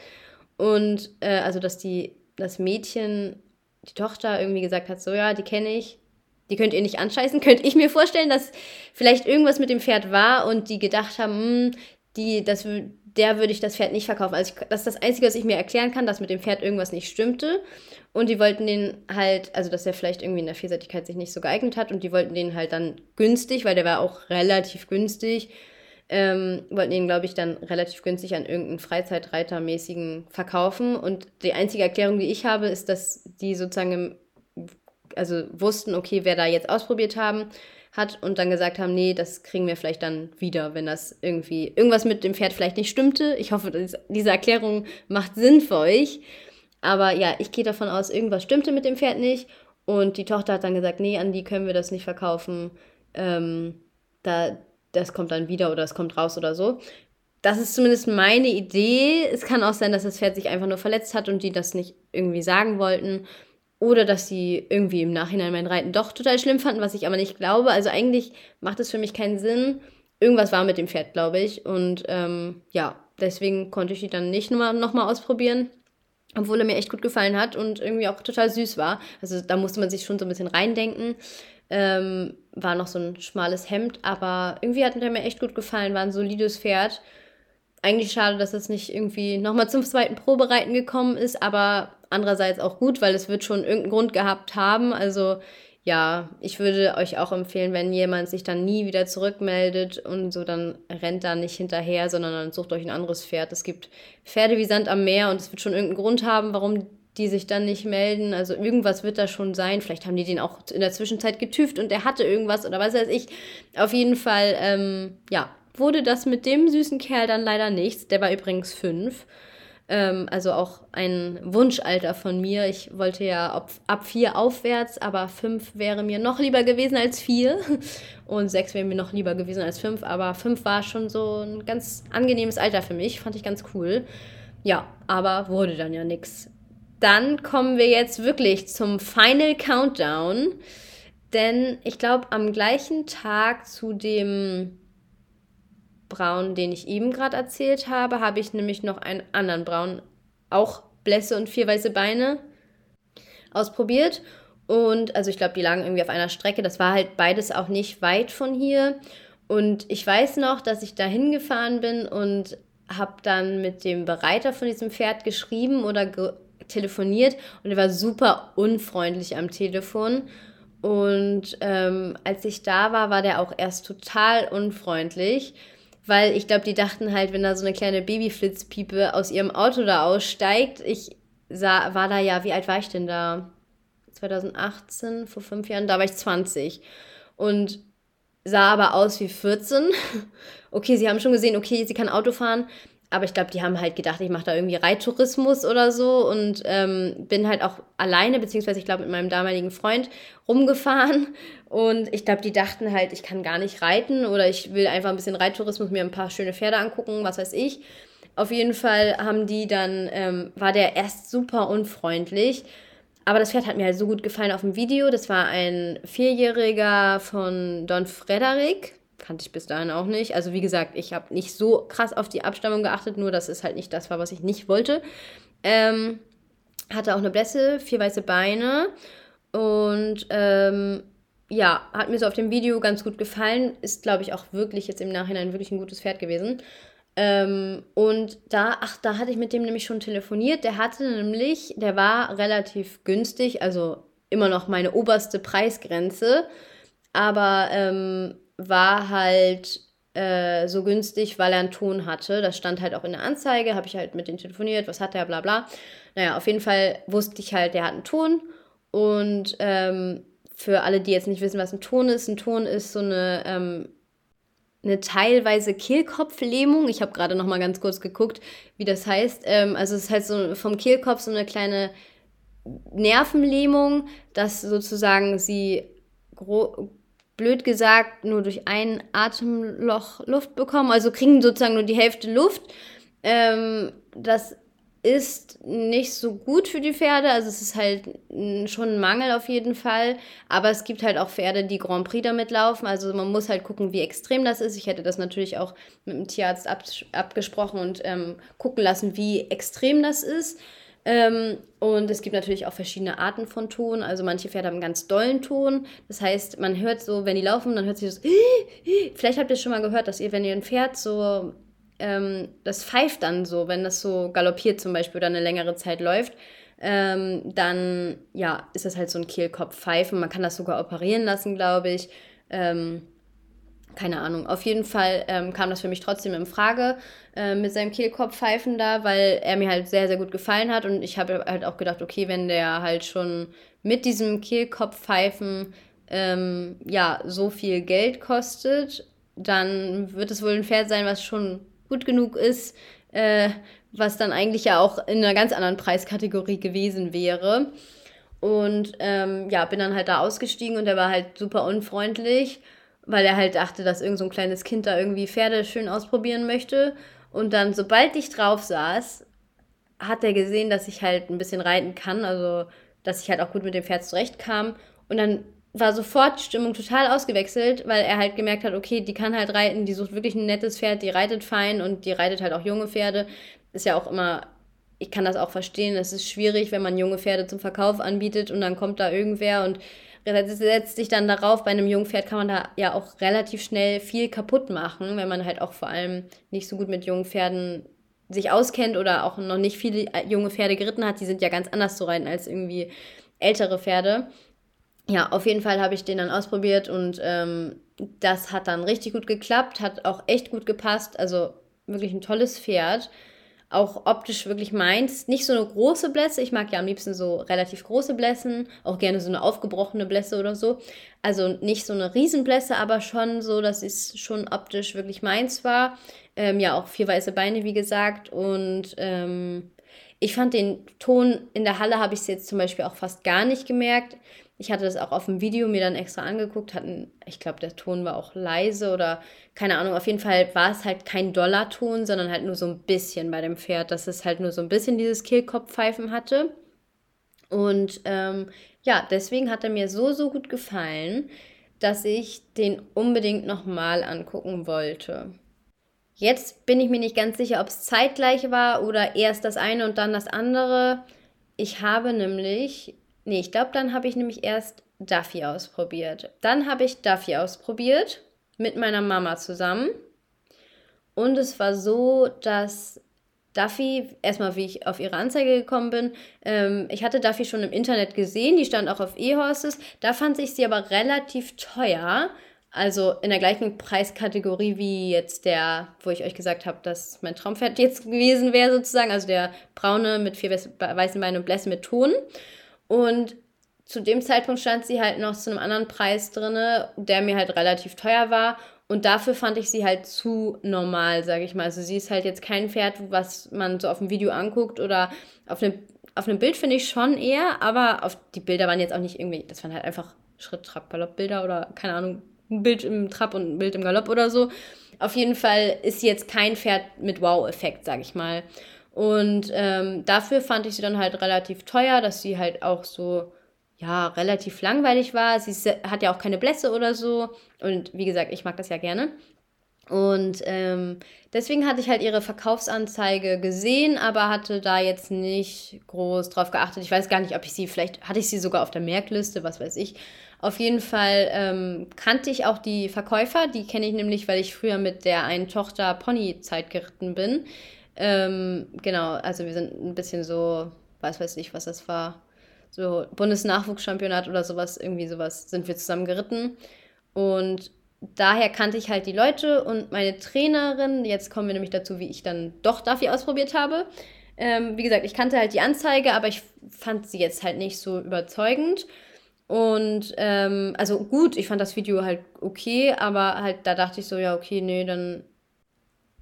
Und äh, also, dass die, das Mädchen, die Tochter irgendwie gesagt hat, so ja, die kenne ich, die könnt ihr nicht anscheißen. Könnte ich mir vorstellen, dass vielleicht irgendwas mit dem Pferd war und die gedacht haben, hm, die, das, der würde ich das Pferd nicht verkaufen. Also ich, das ist das Einzige, was ich mir erklären kann, dass mit dem Pferd irgendwas nicht stimmte. Und die wollten den halt, also dass er vielleicht irgendwie in der Vielseitigkeit sich nicht so geeignet hat und die wollten den halt dann günstig, weil der war auch relativ günstig, ähm, wollten den, glaube ich, dann relativ günstig an irgendeinen Freizeitreitermäßigen verkaufen. Und die einzige Erklärung, die ich habe, ist, dass die sozusagen im also wussten, okay, wer da jetzt ausprobiert haben hat und dann gesagt haben, nee, das kriegen wir vielleicht dann wieder, wenn das irgendwie irgendwas mit dem Pferd vielleicht nicht stimmte. Ich hoffe, diese Erklärung macht Sinn für euch. Aber ja, ich gehe davon aus, irgendwas stimmte mit dem Pferd nicht. Und die Tochter hat dann gesagt, nee, an die können wir das nicht verkaufen. Ähm, da, das kommt dann wieder oder es kommt raus oder so. Das ist zumindest meine Idee. Es kann auch sein, dass das Pferd sich einfach nur verletzt hat und die das nicht irgendwie sagen wollten. Oder dass sie irgendwie im Nachhinein mein Reiten doch total schlimm fanden, was ich aber nicht glaube. Also eigentlich macht es für mich keinen Sinn. Irgendwas war mit dem Pferd, glaube ich. Und ähm, ja, deswegen konnte ich die dann nicht nochmal noch mal ausprobieren. obwohl er mir echt gut gefallen hat und irgendwie auch total süß war. Also da musste man sich schon so ein bisschen reindenken. Ähm, war noch so ein schmales Hemd, aber irgendwie hat er mir echt gut gefallen, war ein solides Pferd. Eigentlich schade, dass es nicht irgendwie nochmal zum zweiten Probereiten gekommen ist, aber andererseits auch gut, weil es wird schon irgendeinen Grund gehabt haben. Also ja, ich würde euch auch empfehlen, wenn jemand sich dann nie wieder zurückmeldet und so, dann rennt da nicht hinterher, sondern dann sucht euch ein anderes Pferd. Es gibt Pferde wie Sand am Meer und es wird schon irgendeinen Grund haben, warum die sich dann nicht melden. Also irgendwas wird da schon sein. Vielleicht haben die den auch in der Zwischenzeit getüft und der hatte irgendwas oder was weiß ich. Auf jeden Fall, ähm, ja, wurde das mit dem süßen Kerl dann leider nichts. Der war übrigens fünf. Ähm, also auch ein Wunschalter von mir. Ich wollte ja ab, ab vier aufwärts, aber fünf wäre mir noch lieber gewesen als vier. Und sechs wäre mir noch lieber gewesen als fünf. Aber fünf war schon so ein ganz angenehmes Alter für mich. Fand ich ganz cool. Ja, aber wurde dann ja nichts. Dann kommen wir jetzt wirklich zum Final Countdown. Denn ich glaube, am gleichen Tag zu dem Braun, den ich eben gerade erzählt habe, habe ich nämlich noch einen anderen Braun, auch Blässe und vier weiße Beine, ausprobiert. Und also ich glaube, die lagen irgendwie auf einer Strecke. Das war halt beides auch nicht weit von hier. Und ich weiß noch, dass ich da hingefahren bin und habe dann mit dem Bereiter von diesem Pferd geschrieben oder ge telefoniert und er war super unfreundlich am Telefon. Und ähm, als ich da war, war der auch erst total unfreundlich weil ich glaube, die dachten halt, wenn da so eine kleine Babyflitzpiepe aus ihrem Auto da aussteigt, ich sah, war da ja, wie alt war ich denn da? 2018, vor fünf Jahren, da war ich 20 und sah aber aus wie 14. Okay, sie haben schon gesehen, okay, sie kann Auto fahren, aber ich glaube, die haben halt gedacht, ich mache da irgendwie Reittourismus oder so und ähm, bin halt auch alleine, beziehungsweise ich glaube mit meinem damaligen Freund rumgefahren. Und ich glaube, die dachten halt, ich kann gar nicht reiten oder ich will einfach ein bisschen Reittourismus, mir ein paar schöne Pferde angucken, was weiß ich. Auf jeden Fall haben die dann, ähm, war der erst super unfreundlich. Aber das Pferd hat mir halt so gut gefallen auf dem Video. Das war ein Vierjähriger von Don Frederik kannte ich bis dahin auch nicht. Also wie gesagt, ich habe nicht so krass auf die Abstammung geachtet, nur dass es halt nicht das war, was ich nicht wollte. Ähm, hatte auch eine Blässe, vier weiße Beine und ähm, ja, hat mir so auf dem Video ganz gut gefallen. Ist, glaube ich, auch wirklich jetzt im Nachhinein wirklich ein gutes Pferd gewesen. Ähm, und da, ach, da hatte ich mit dem nämlich schon telefoniert. Der hatte nämlich, der war relativ günstig, also immer noch meine oberste Preisgrenze. Aber ähm, war halt äh, so günstig, weil er einen Ton hatte. Das stand halt auch in der Anzeige, habe ich halt mit dem telefoniert, was hat er, bla bla. Naja, auf jeden Fall wusste ich halt, der hat einen Ton. Und ähm, für alle, die jetzt nicht wissen, was ein Ton ist, ein Ton ist so eine, ähm, eine teilweise Kehlkopflähmung. Ich habe gerade noch mal ganz kurz geguckt, wie das heißt. Ähm, also es ist halt so vom Kehlkopf so eine kleine Nervenlähmung, dass sozusagen sie blöd gesagt nur durch ein Atemloch Luft bekommen, also kriegen sozusagen nur die Hälfte Luft. Ähm, das ist nicht so gut für die Pferde, also es ist halt schon ein Mangel auf jeden Fall, aber es gibt halt auch Pferde, die Grand Prix damit laufen, also man muss halt gucken, wie extrem das ist. Ich hätte das natürlich auch mit dem Tierarzt ab, abgesprochen und ähm, gucken lassen, wie extrem das ist. Ähm, und es gibt natürlich auch verschiedene Arten von Ton. Also manche Pferde haben einen ganz dollen Ton. Das heißt, man hört so, wenn die laufen, dann hört sich das. Vielleicht habt ihr schon mal gehört, dass ihr, wenn ihr ein Pferd so. Ähm, das pfeift dann so, wenn das so galoppiert zum Beispiel oder eine längere Zeit läuft. Ähm, dann ja, ist das halt so ein Kehlkopf-Pfeifen. Man kann das sogar operieren lassen, glaube ich. Ähm, keine Ahnung. Auf jeden Fall ähm, kam das für mich trotzdem in Frage äh, mit seinem Kehlkopfpfeifen da, weil er mir halt sehr, sehr gut gefallen hat. Und ich habe halt auch gedacht, okay, wenn der halt schon mit diesem Kehlkopfpfeifen ähm, ja so viel Geld kostet, dann wird es wohl ein Pferd sein, was schon gut genug ist, äh, was dann eigentlich ja auch in einer ganz anderen Preiskategorie gewesen wäre. Und ähm, ja, bin dann halt da ausgestiegen und der war halt super unfreundlich weil er halt dachte, dass irgend so ein kleines Kind da irgendwie Pferde schön ausprobieren möchte. Und dann, sobald ich drauf saß, hat er gesehen, dass ich halt ein bisschen reiten kann, also dass ich halt auch gut mit dem Pferd zurechtkam. Und dann war sofort die Stimmung total ausgewechselt, weil er halt gemerkt hat, okay, die kann halt reiten, die sucht wirklich ein nettes Pferd, die reitet fein und die reitet halt auch junge Pferde. Ist ja auch immer ich kann das auch verstehen. Es ist schwierig, wenn man junge Pferde zum Verkauf anbietet und dann kommt da irgendwer und setzt sich dann darauf. Bei einem jungen Pferd kann man da ja auch relativ schnell viel kaputt machen, wenn man halt auch vor allem nicht so gut mit jungen Pferden sich auskennt oder auch noch nicht viele äh, junge Pferde geritten hat. Die sind ja ganz anders zu reiten als irgendwie ältere Pferde. Ja, auf jeden Fall habe ich den dann ausprobiert und ähm, das hat dann richtig gut geklappt, hat auch echt gut gepasst. Also wirklich ein tolles Pferd auch optisch wirklich meins. Nicht so eine große Blässe. Ich mag ja am liebsten so relativ große Blässen. Auch gerne so eine aufgebrochene Blässe oder so. Also nicht so eine Riesenblässe, aber schon so, dass es schon optisch wirklich meins war. Ähm, ja, auch vier weiße Beine, wie gesagt. Und ähm, ich fand den Ton in der Halle, habe ich es jetzt zum Beispiel auch fast gar nicht gemerkt. Ich hatte das auch auf dem Video mir dann extra angeguckt, hatten, ich glaube, der Ton war auch leise oder keine Ahnung, auf jeden Fall war es halt kein Dollarton, sondern halt nur so ein bisschen bei dem Pferd, dass es halt nur so ein bisschen dieses Kehlkopfpfeifen hatte. Und ähm, ja, deswegen hat er mir so, so gut gefallen, dass ich den unbedingt nochmal angucken wollte. Jetzt bin ich mir nicht ganz sicher, ob es zeitgleich war oder erst das eine und dann das andere. Ich habe nämlich Nee, ich glaube, dann habe ich nämlich erst Duffy ausprobiert. Dann habe ich Duffy ausprobiert mit meiner Mama zusammen. Und es war so, dass Duffy, erstmal wie ich auf ihre Anzeige gekommen bin, ähm, ich hatte Duffy schon im Internet gesehen, die stand auch auf E-Horses. Da fand ich sie aber relativ teuer. Also in der gleichen Preiskategorie wie jetzt der, wo ich euch gesagt habe, dass mein Traumpferd jetzt gewesen wäre, sozusagen. Also der braune mit vier weißen Beinen und Blässe mit Ton. Und zu dem Zeitpunkt stand sie halt noch zu einem anderen Preis drin, der mir halt relativ teuer war. Und dafür fand ich sie halt zu normal, sage ich mal. Also sie ist halt jetzt kein Pferd, was man so auf dem Video anguckt oder auf einem, auf einem Bild finde ich schon eher, aber auf die Bilder waren jetzt auch nicht irgendwie, das waren halt einfach Schritt, Trab, Galopp Bilder oder keine Ahnung, ein Bild im Trab und ein Bild im Galopp oder so. Auf jeden Fall ist sie jetzt kein Pferd mit Wow-Effekt, sage ich mal. Und ähm, dafür fand ich sie dann halt relativ teuer, dass sie halt auch so, ja, relativ langweilig war. Sie hat ja auch keine Blässe oder so. Und wie gesagt, ich mag das ja gerne. Und ähm, deswegen hatte ich halt ihre Verkaufsanzeige gesehen, aber hatte da jetzt nicht groß drauf geachtet. Ich weiß gar nicht, ob ich sie, vielleicht hatte ich sie sogar auf der Merkliste, was weiß ich. Auf jeden Fall ähm, kannte ich auch die Verkäufer, die kenne ich nämlich, weil ich früher mit der einen Tochter Ponyzeit geritten bin. Ähm, genau, also wir sind ein bisschen so, weiß weiß ich, was das war, so Bundesnachwuchschampionat oder sowas, irgendwie sowas sind wir zusammen geritten. Und daher kannte ich halt die Leute und meine Trainerin, jetzt kommen wir nämlich dazu, wie ich dann doch Duffy ausprobiert habe. Ähm, wie gesagt, ich kannte halt die Anzeige, aber ich fand sie jetzt halt nicht so überzeugend. Und ähm, also gut, ich fand das Video halt okay, aber halt da dachte ich so, ja, okay, nee, dann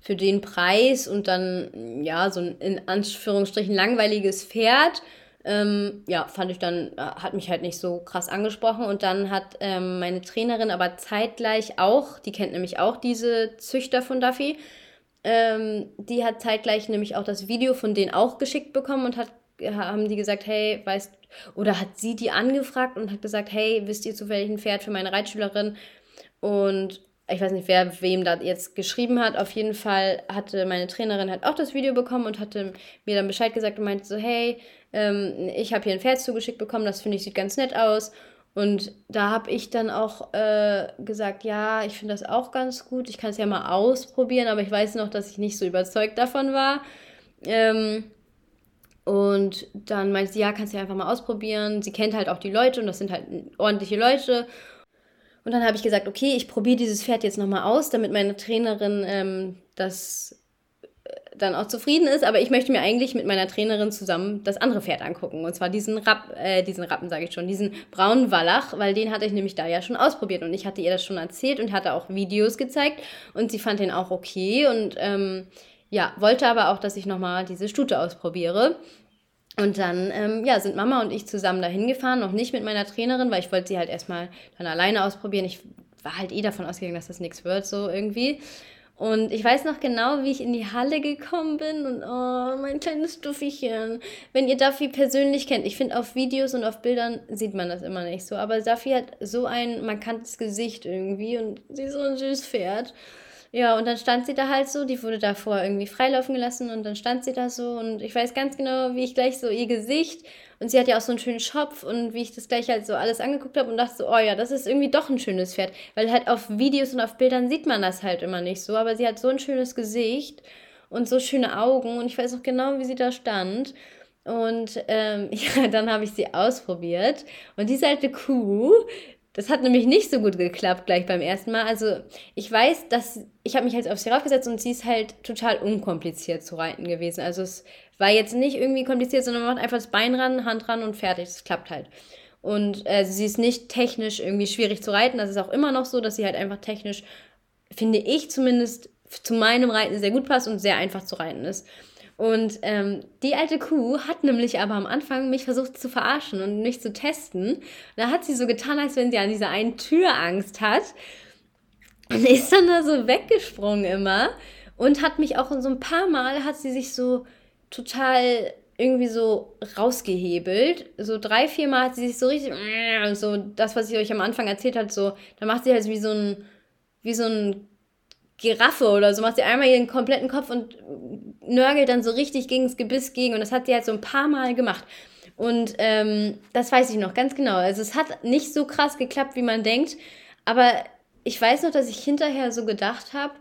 für den Preis und dann, ja, so ein in Anführungsstrichen langweiliges Pferd, ähm, ja, fand ich dann, äh, hat mich halt nicht so krass angesprochen. Und dann hat ähm, meine Trainerin aber zeitgleich auch, die kennt nämlich auch diese Züchter von Duffy, ähm, die hat zeitgleich nämlich auch das Video von denen auch geschickt bekommen und hat, haben die gesagt, hey, weißt, oder hat sie die angefragt und hat gesagt, hey, wisst ihr zufällig ein Pferd für meine Reitschülerin? Und ich weiß nicht, wer wem da jetzt geschrieben hat. Auf jeden Fall hatte meine Trainerin halt auch das Video bekommen und hatte mir dann Bescheid gesagt und meinte so, hey, ähm, ich habe hier ein Pferd zugeschickt bekommen, das finde ich sieht ganz nett aus. Und da habe ich dann auch äh, gesagt, ja, ich finde das auch ganz gut. Ich kann es ja mal ausprobieren, aber ich weiß noch, dass ich nicht so überzeugt davon war. Ähm, und dann meinte sie, ja, kannst du ja einfach mal ausprobieren. Sie kennt halt auch die Leute und das sind halt ordentliche Leute. Und dann habe ich gesagt, okay, ich probiere dieses Pferd jetzt nochmal aus, damit meine Trainerin ähm, das äh, dann auch zufrieden ist. Aber ich möchte mir eigentlich mit meiner Trainerin zusammen das andere Pferd angucken. Und zwar diesen Rapp, äh, diesen Rappen, sage ich schon, diesen braunen Wallach, weil den hatte ich nämlich da ja schon ausprobiert. Und ich hatte ihr das schon erzählt und hatte auch Videos gezeigt. Und sie fand den auch okay und ähm, ja, wollte aber auch, dass ich nochmal diese Stute ausprobiere. Und dann ähm, ja, sind Mama und ich zusammen dahin gefahren, noch nicht mit meiner Trainerin, weil ich wollte sie halt erstmal dann alleine ausprobieren. Ich war halt eh davon ausgegangen, dass das nichts wird, so irgendwie. Und ich weiß noch genau, wie ich in die Halle gekommen bin und oh, mein kleines Duffychen. Wenn ihr Duffy persönlich kennt, ich finde auf Videos und auf Bildern sieht man das immer nicht so, aber Duffy hat so ein markantes Gesicht irgendwie und sie ist so ein süßes Pferd. Ja, und dann stand sie da halt so, die wurde davor irgendwie freilaufen gelassen und dann stand sie da so und ich weiß ganz genau, wie ich gleich so ihr Gesicht und sie hat ja auch so einen schönen Schopf und wie ich das gleich halt so alles angeguckt habe und dachte so, oh ja, das ist irgendwie doch ein schönes Pferd, weil halt auf Videos und auf Bildern sieht man das halt immer nicht so, aber sie hat so ein schönes Gesicht und so schöne Augen und ich weiß auch genau, wie sie da stand. Und ähm, ja, dann habe ich sie ausprobiert. Und diese alte Kuh, das hat nämlich nicht so gut geklappt gleich beim ersten Mal. Also ich weiß, dass ich habe mich halt auf sie raufgesetzt und sie ist halt total unkompliziert zu reiten gewesen. Also es war jetzt nicht irgendwie kompliziert, sondern man macht einfach das Bein ran, Hand ran und fertig. Das klappt halt. Und äh, sie ist nicht technisch irgendwie schwierig zu reiten. Das ist auch immer noch so, dass sie halt einfach technisch, finde ich zumindest, zu meinem Reiten sehr gut passt und sehr einfach zu reiten ist. Und ähm, die alte Kuh hat nämlich aber am Anfang mich versucht zu verarschen und mich zu testen. Da hat sie so getan, als wenn sie an dieser einen Tür Angst hat. Und ist dann da so weggesprungen immer. Und hat mich auch so ein paar Mal, hat sie sich so total irgendwie so rausgehebelt. So drei, vier Mal hat sie sich so richtig, so das, was ich euch am Anfang erzählt hat, so, da macht sie halt wie so ein, wie so ein Giraffe oder so, macht sie einmal ihren kompletten Kopf und nörgelt dann so richtig gegen das Gebiss gegen. Und das hat sie halt so ein paar Mal gemacht. Und ähm, das weiß ich noch ganz genau. Also es hat nicht so krass geklappt, wie man denkt. Aber ich weiß noch, dass ich hinterher so gedacht habe,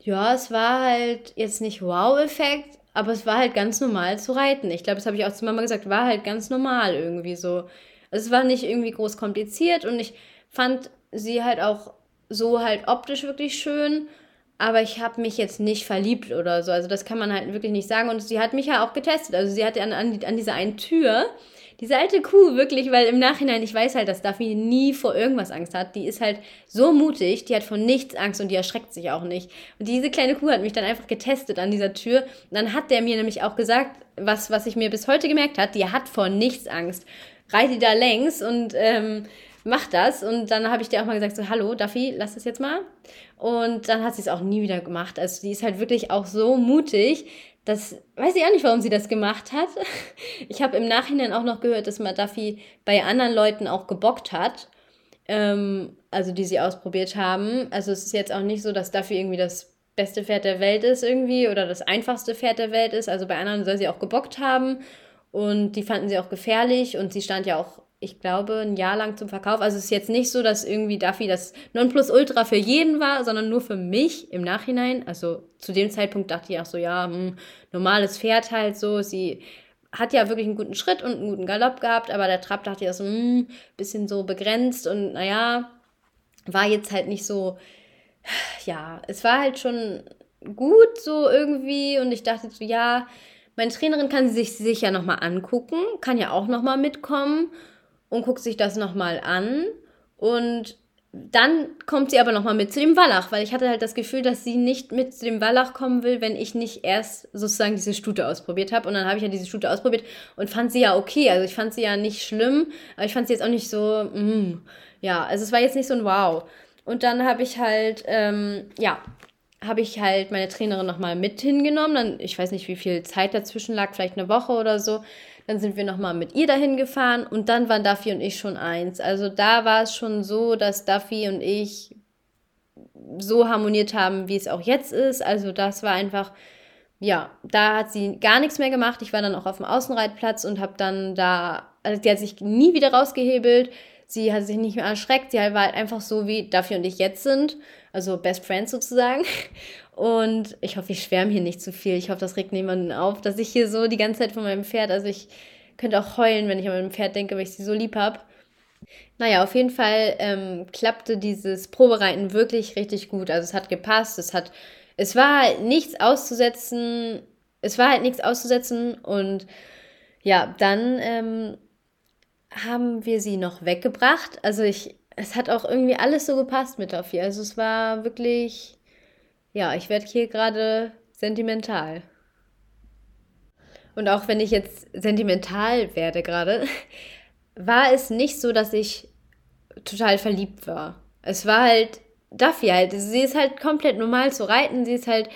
ja, es war halt jetzt nicht Wow-Effekt, aber es war halt ganz normal zu reiten. Ich glaube, das habe ich auch zu Mama gesagt, war halt ganz normal irgendwie so. Also es war nicht irgendwie groß kompliziert und ich fand sie halt auch so halt optisch wirklich schön, aber ich habe mich jetzt nicht verliebt oder so. Also das kann man halt wirklich nicht sagen. Und sie hat mich ja auch getestet. Also sie hatte an, an, an dieser einen Tür, diese alte Kuh wirklich, weil im Nachhinein, ich weiß halt, dass Duffy nie vor irgendwas Angst hat. Die ist halt so mutig, die hat vor nichts Angst und die erschreckt sich auch nicht. Und diese kleine Kuh hat mich dann einfach getestet an dieser Tür. Und dann hat der mir nämlich auch gesagt, was, was ich mir bis heute gemerkt hat, die hat vor nichts Angst. Reite da längs und ähm, mach das. Und dann habe ich dir auch mal gesagt, so, hallo, Duffy, lass das jetzt mal. Und dann hat sie es auch nie wieder gemacht. Also die ist halt wirklich auch so mutig. Das weiß ich auch nicht, warum sie das gemacht hat. Ich habe im Nachhinein auch noch gehört, dass man Duffy bei anderen Leuten auch gebockt hat. Ähm, also die sie ausprobiert haben. Also es ist jetzt auch nicht so, dass Duffy irgendwie das beste Pferd der Welt ist irgendwie oder das einfachste Pferd der Welt ist. Also bei anderen soll sie auch gebockt haben und die fanden sie auch gefährlich und sie stand ja auch ich glaube, ein Jahr lang zum Verkauf. Also es ist jetzt nicht so, dass irgendwie Duffy das Nonplusultra für jeden war, sondern nur für mich im Nachhinein. Also zu dem Zeitpunkt dachte ich auch so, ja, hm, normales Pferd halt so. Sie hat ja wirklich einen guten Schritt und einen guten Galopp gehabt, aber der Trab dachte ich auch so, hm, bisschen so begrenzt und naja, war jetzt halt nicht so, ja, es war halt schon gut so irgendwie und ich dachte so, ja, meine Trainerin kann sich sicher nochmal angucken, kann ja auch nochmal mitkommen und guckt sich das nochmal an. Und dann kommt sie aber nochmal mit zu dem Wallach, weil ich hatte halt das Gefühl, dass sie nicht mit zu dem Wallach kommen will, wenn ich nicht erst sozusagen diese Stute ausprobiert habe. Und dann habe ich ja diese Stute ausprobiert und fand sie ja okay. Also ich fand sie ja nicht schlimm, aber ich fand sie jetzt auch nicht so, mm, ja, also es war jetzt nicht so ein Wow. Und dann habe ich halt, ähm, ja, habe ich halt meine Trainerin nochmal mit hingenommen. Dann, ich weiß nicht, wie viel Zeit dazwischen lag, vielleicht eine Woche oder so. Dann sind wir nochmal mit ihr dahin gefahren und dann waren Duffy und ich schon eins. Also da war es schon so, dass Duffy und ich so harmoniert haben, wie es auch jetzt ist. Also das war einfach, ja, da hat sie gar nichts mehr gemacht. Ich war dann auch auf dem Außenreitplatz und habe dann da, also die hat sich nie wieder rausgehebelt. Sie hat sich nicht mehr erschreckt. Sie war halt einfach so, wie Duffy und ich jetzt sind. Also Best Friends sozusagen. Und ich hoffe, ich schwärme hier nicht zu viel. Ich hoffe, das regt niemanden auf, dass ich hier so die ganze Zeit von meinem Pferd, also ich könnte auch heulen, wenn ich an meinem Pferd denke, weil ich sie so lieb habe. Naja, auf jeden Fall ähm, klappte dieses Probereiten wirklich richtig gut. Also es hat gepasst, es hat, es war halt nichts auszusetzen, es war halt nichts auszusetzen und ja, dann ähm, haben wir sie noch weggebracht. Also ich, es hat auch irgendwie alles so gepasst mit Toffee. Also es war wirklich ja, ich werde hier gerade sentimental. Und auch wenn ich jetzt sentimental werde gerade, war es nicht so, dass ich total verliebt war. Es war halt Duffy halt. Sie ist halt komplett normal zu reiten. Sie ist halt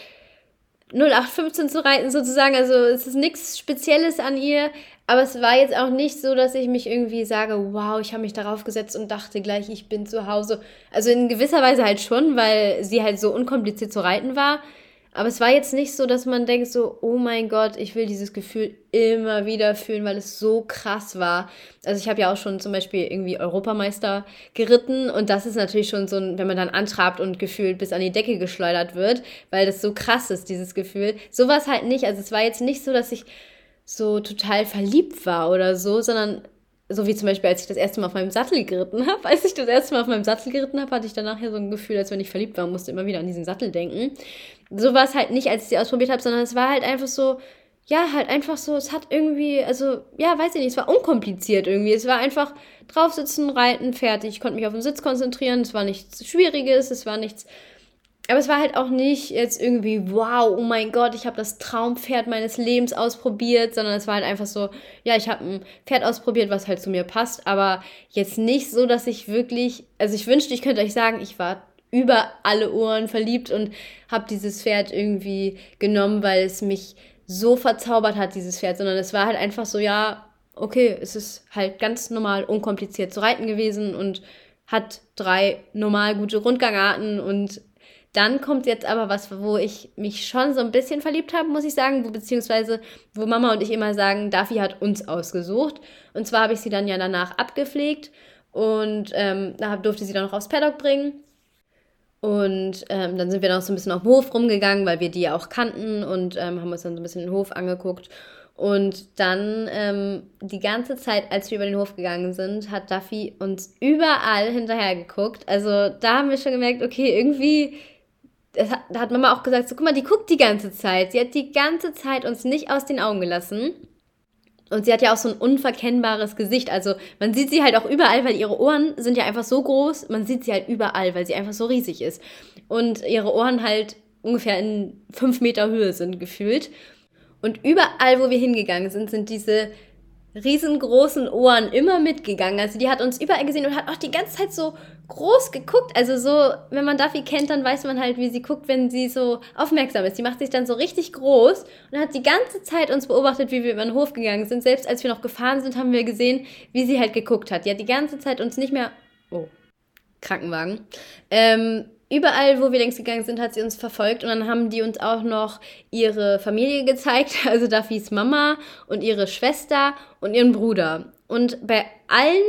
0815 zu reiten sozusagen. Also es ist nichts Spezielles an ihr. Aber es war jetzt auch nicht so, dass ich mich irgendwie sage, wow, ich habe mich darauf gesetzt und dachte gleich, ich bin zu Hause. Also in gewisser Weise halt schon, weil sie halt so unkompliziert zu reiten war. Aber es war jetzt nicht so, dass man denkt so, oh mein Gott, ich will dieses Gefühl immer wieder fühlen, weil es so krass war. Also ich habe ja auch schon zum Beispiel irgendwie Europameister geritten und das ist natürlich schon so, ein, wenn man dann antrabt und gefühlt bis an die Decke geschleudert wird, weil das so krass ist, dieses Gefühl. So war es halt nicht. Also es war jetzt nicht so, dass ich so total verliebt war oder so, sondern so wie zum Beispiel, als ich das erste Mal auf meinem Sattel geritten habe. Als ich das erste Mal auf meinem Sattel geritten habe, hatte ich danach ja so ein Gefühl, als wenn ich verliebt war musste immer wieder an diesen Sattel denken. So war es halt nicht, als ich sie ausprobiert habe, sondern es war halt einfach so, ja, halt einfach so, es hat irgendwie, also, ja, weiß ich nicht, es war unkompliziert irgendwie. Es war einfach draufsitzen, reiten, fertig. Ich konnte mich auf den Sitz konzentrieren, es war nichts Schwieriges, es war nichts aber es war halt auch nicht jetzt irgendwie, wow, oh mein Gott, ich habe das Traumpferd meines Lebens ausprobiert, sondern es war halt einfach so, ja, ich habe ein Pferd ausprobiert, was halt zu mir passt, aber jetzt nicht so, dass ich wirklich, also ich wünschte, ich könnte euch sagen, ich war über alle Ohren verliebt und habe dieses Pferd irgendwie genommen, weil es mich so verzaubert hat, dieses Pferd, sondern es war halt einfach so, ja, okay, es ist halt ganz normal unkompliziert zu reiten gewesen und hat drei normal gute Rundgangarten und dann kommt jetzt aber was, wo ich mich schon so ein bisschen verliebt habe, muss ich sagen, wo, beziehungsweise wo Mama und ich immer sagen, Daffy hat uns ausgesucht. Und zwar habe ich sie dann ja danach abgepflegt und ähm, da durfte sie dann noch aufs Paddock bringen. Und ähm, dann sind wir noch so ein bisschen auf dem Hof rumgegangen, weil wir die ja auch kannten und ähm, haben uns dann so ein bisschen den Hof angeguckt. Und dann ähm, die ganze Zeit, als wir über den Hof gegangen sind, hat Duffy uns überall hinterher geguckt. Also da haben wir schon gemerkt, okay, irgendwie da hat Mama auch gesagt, so guck mal, die guckt die ganze Zeit. Sie hat die ganze Zeit uns nicht aus den Augen gelassen. Und sie hat ja auch so ein unverkennbares Gesicht. Also man sieht sie halt auch überall, weil ihre Ohren sind ja einfach so groß. Man sieht sie halt überall, weil sie einfach so riesig ist. Und ihre Ohren halt ungefähr in fünf Meter Höhe sind gefühlt. Und überall, wo wir hingegangen sind, sind diese riesengroßen Ohren immer mitgegangen. Also die hat uns überall gesehen und hat auch die ganze Zeit so groß geguckt. Also so, wenn man Duffy kennt, dann weiß man halt, wie sie guckt, wenn sie so aufmerksam ist. Die macht sich dann so richtig groß und hat die ganze Zeit uns beobachtet, wie wir über den Hof gegangen sind. Selbst als wir noch gefahren sind, haben wir gesehen, wie sie halt geguckt hat. Die hat die ganze Zeit uns nicht mehr... Oh, Krankenwagen. Ähm, überall, wo wir längst gegangen sind, hat sie uns verfolgt und dann haben die uns auch noch ihre Familie gezeigt, also Duffys Mama und ihre Schwester und ihren Bruder. Und bei allen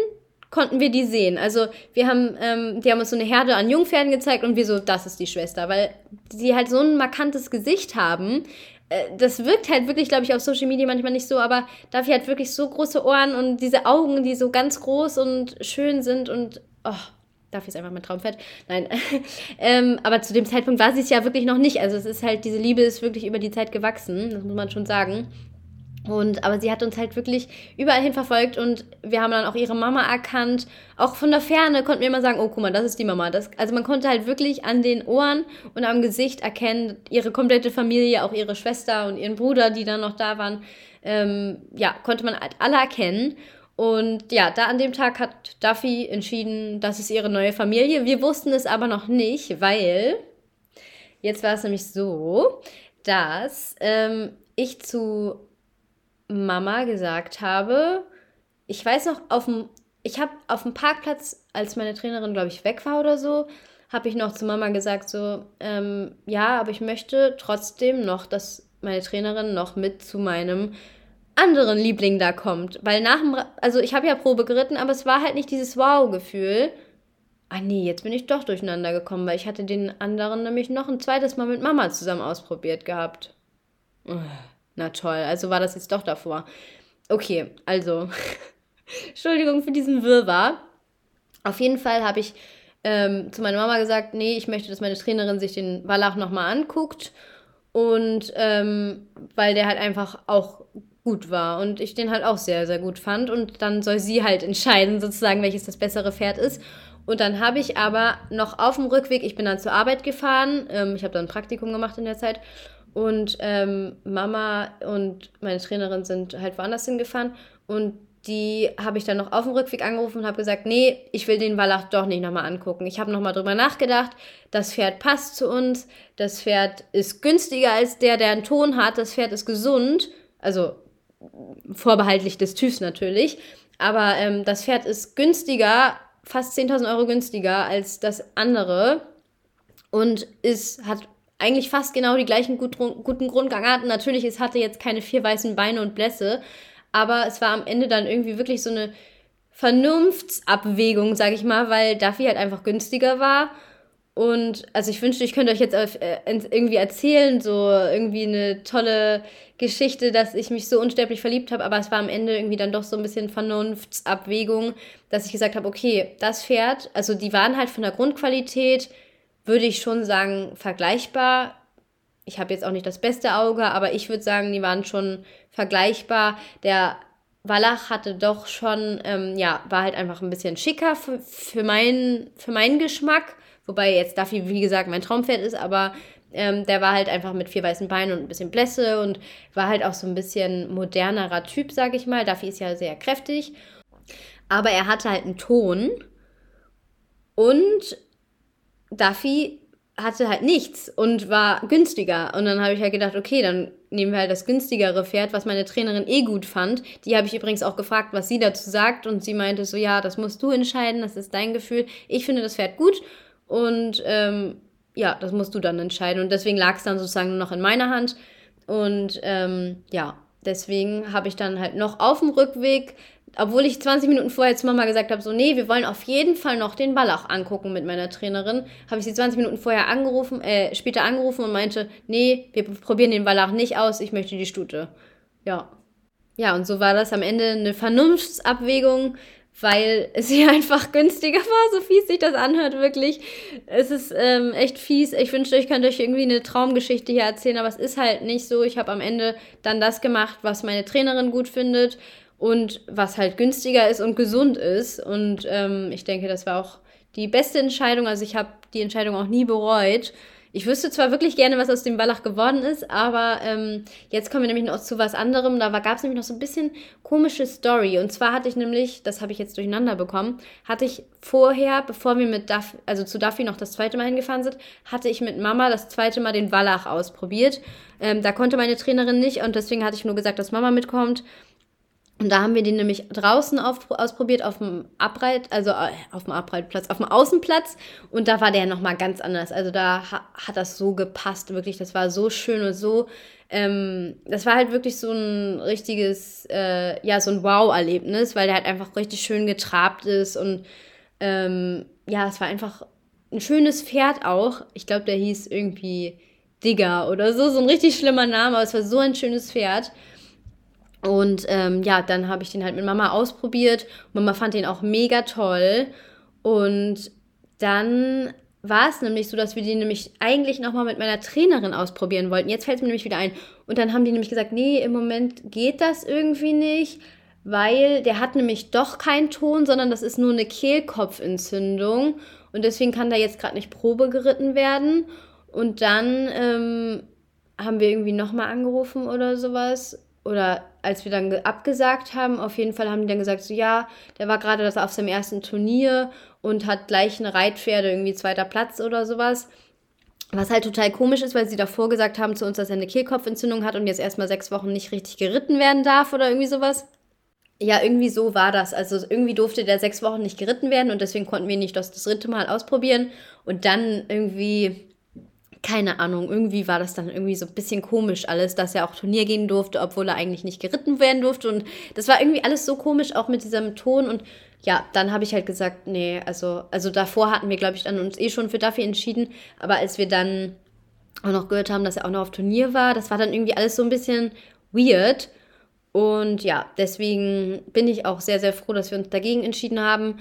konnten wir die sehen. Also wir haben, ähm, die haben uns so eine Herde an Jungpferden gezeigt und wir so, das ist die Schwester, weil sie halt so ein markantes Gesicht haben. Äh, das wirkt halt wirklich, glaube ich, auf Social Media manchmal nicht so, aber dafür hat wirklich so große Ohren und diese Augen, die so ganz groß und schön sind und oh, dafür ist einfach mein Traumfett. Nein. ähm, aber zu dem Zeitpunkt war sie es ja wirklich noch nicht. Also es ist halt, diese Liebe ist wirklich über die Zeit gewachsen, das muss man schon sagen. Und, aber sie hat uns halt wirklich überall hin verfolgt und wir haben dann auch ihre Mama erkannt. Auch von der Ferne konnten wir immer sagen, oh, guck mal, das ist die Mama. Das, also man konnte halt wirklich an den Ohren und am Gesicht erkennen, ihre komplette Familie, auch ihre Schwester und ihren Bruder, die dann noch da waren, ähm, ja, konnte man halt alle erkennen. Und ja, da an dem Tag hat Duffy entschieden, das ist ihre neue Familie. Wir wussten es aber noch nicht, weil jetzt war es nämlich so, dass ähm, ich zu Mama gesagt habe, ich weiß noch, auf dem, ich habe auf dem Parkplatz, als meine Trainerin, glaube ich, weg war oder so, habe ich noch zu Mama gesagt, so, ähm, ja, aber ich möchte trotzdem noch, dass meine Trainerin noch mit zu meinem anderen Liebling da kommt. Weil nach dem, also ich habe ja Probe geritten, aber es war halt nicht dieses Wow-Gefühl. Ah nee, jetzt bin ich doch durcheinander gekommen, weil ich hatte den anderen nämlich noch ein zweites Mal mit Mama zusammen ausprobiert gehabt. Na toll, also war das jetzt doch davor. Okay, also, Entschuldigung für diesen Wirrwarr. Auf jeden Fall habe ich ähm, zu meiner Mama gesagt, nee, ich möchte, dass meine Trainerin sich den Wallach nochmal anguckt. Und ähm, weil der halt einfach auch gut war und ich den halt auch sehr, sehr gut fand. Und dann soll sie halt entscheiden, sozusagen, welches das bessere Pferd ist. Und dann habe ich aber noch auf dem Rückweg, ich bin dann zur Arbeit gefahren, ähm, ich habe dann ein Praktikum gemacht in der Zeit und ähm, Mama und meine Trainerin sind halt woanders hingefahren. Und die habe ich dann noch auf dem Rückweg angerufen und habe gesagt, nee, ich will den Wallach doch nicht nochmal angucken. Ich habe nochmal drüber nachgedacht. Das Pferd passt zu uns. Das Pferd ist günstiger als der, der einen Ton hat. Das Pferd ist gesund. Also vorbehaltlich des TÜVs natürlich. Aber ähm, das Pferd ist günstiger, fast 10.000 Euro günstiger als das andere und ist, hat eigentlich fast genau die gleichen gut, guten Grundgangarten. Natürlich, es hatte jetzt keine vier weißen Beine und Blässe, aber es war am Ende dann irgendwie wirklich so eine Vernunftsabwägung, sag ich mal, weil Duffy halt einfach günstiger war. Und also ich wünschte, ich könnte euch jetzt äh, irgendwie erzählen, so irgendwie eine tolle Geschichte, dass ich mich so unsterblich verliebt habe, aber es war am Ende irgendwie dann doch so ein bisschen Vernunftsabwägung, dass ich gesagt habe, okay, das Pferd, also die waren halt von der Grundqualität, würde ich schon sagen, vergleichbar. Ich habe jetzt auch nicht das beste Auge, aber ich würde sagen, die waren schon vergleichbar. Der Wallach hatte doch schon, ähm, ja, war halt einfach ein bisschen schicker für, für, mein, für meinen Geschmack. Wobei jetzt Duffy, wie gesagt, mein Traumpferd ist, aber ähm, der war halt einfach mit vier weißen Beinen und ein bisschen Blässe und war halt auch so ein bisschen modernerer Typ, sag ich mal. Duffy ist ja sehr kräftig. Aber er hatte halt einen Ton und Duffy hatte halt nichts und war günstiger. Und dann habe ich halt gedacht, okay, dann nehmen wir halt das günstigere Pferd, was meine Trainerin eh gut fand. Die habe ich übrigens auch gefragt, was sie dazu sagt. Und sie meinte so, ja, das musst du entscheiden, das ist dein Gefühl. Ich finde das Pferd gut und ähm, ja, das musst du dann entscheiden. Und deswegen lag es dann sozusagen nur noch in meiner Hand. Und ähm, ja, deswegen habe ich dann halt noch auf dem Rückweg obwohl ich 20 Minuten vorher zu Mama gesagt habe, so, nee, wir wollen auf jeden Fall noch den Wallach angucken mit meiner Trainerin, habe ich sie 20 Minuten vorher angerufen, äh, später angerufen und meinte, nee, wir probieren den Wallach nicht aus, ich möchte die Stute. Ja. Ja, und so war das am Ende eine Vernunftsabwägung, weil es hier einfach günstiger war, so fies sich das anhört, wirklich. Es ist ähm, echt fies. Ich wünschte, ich könnte euch irgendwie eine Traumgeschichte hier erzählen, aber es ist halt nicht so. Ich habe am Ende dann das gemacht, was meine Trainerin gut findet und was halt günstiger ist und gesund ist. Und ähm, ich denke, das war auch die beste Entscheidung. Also ich habe die Entscheidung auch nie bereut. Ich wüsste zwar wirklich gerne, was aus dem Wallach geworden ist, aber ähm, jetzt kommen wir nämlich noch zu was anderem. Da gab es nämlich noch so ein bisschen komische Story. Und zwar hatte ich nämlich, das habe ich jetzt durcheinander bekommen, hatte ich vorher, bevor wir mit Duff, also zu Duffy noch das zweite Mal hingefahren sind, hatte ich mit Mama das zweite Mal den Wallach ausprobiert. Ähm, da konnte meine Trainerin nicht und deswegen hatte ich nur gesagt, dass Mama mitkommt. Und da haben wir den nämlich draußen auf, ausprobiert, auf dem Abreit, also äh, auf dem Abreitplatz, auf dem Außenplatz. Und da war der nochmal ganz anders. Also da ha, hat das so gepasst, wirklich. Das war so schön und so. Ähm, das war halt wirklich so ein richtiges, äh, ja, so ein Wow-Erlebnis, weil der halt einfach richtig schön getrabt ist. Und ähm, ja, es war einfach ein schönes Pferd auch. Ich glaube, der hieß irgendwie Digger oder so. So ein richtig schlimmer Name, aber es war so ein schönes Pferd. Und ähm, ja, dann habe ich den halt mit Mama ausprobiert. Mama fand den auch mega toll. Und dann war es nämlich so, dass wir den nämlich eigentlich nochmal mit meiner Trainerin ausprobieren wollten. Jetzt fällt es mir nämlich wieder ein. Und dann haben die nämlich gesagt, nee, im Moment geht das irgendwie nicht, weil der hat nämlich doch keinen Ton, sondern das ist nur eine Kehlkopfentzündung. Und deswegen kann da jetzt gerade nicht Probe geritten werden. Und dann ähm, haben wir irgendwie nochmal angerufen oder sowas oder als wir dann abgesagt haben, auf jeden Fall haben die dann gesagt, so ja, der war gerade das auf seinem ersten Turnier und hat gleich eine Reitpferde, irgendwie zweiter Platz oder sowas. Was halt total komisch ist, weil sie davor gesagt haben zu uns, dass er eine Kehlkopfentzündung hat und jetzt erstmal sechs Wochen nicht richtig geritten werden darf oder irgendwie sowas. Ja, irgendwie so war das. Also irgendwie durfte der sechs Wochen nicht geritten werden und deswegen konnten wir nicht das, das dritte Mal ausprobieren. Und dann irgendwie keine Ahnung, irgendwie war das dann irgendwie so ein bisschen komisch alles, dass er auch Turnier gehen durfte, obwohl er eigentlich nicht geritten werden durfte. Und das war irgendwie alles so komisch, auch mit diesem Ton. Und ja, dann habe ich halt gesagt, nee, also, also davor hatten wir, glaube ich, dann uns eh schon für Duffy entschieden. Aber als wir dann auch noch gehört haben, dass er auch noch auf Turnier war, das war dann irgendwie alles so ein bisschen weird. Und ja, deswegen bin ich auch sehr, sehr froh, dass wir uns dagegen entschieden haben.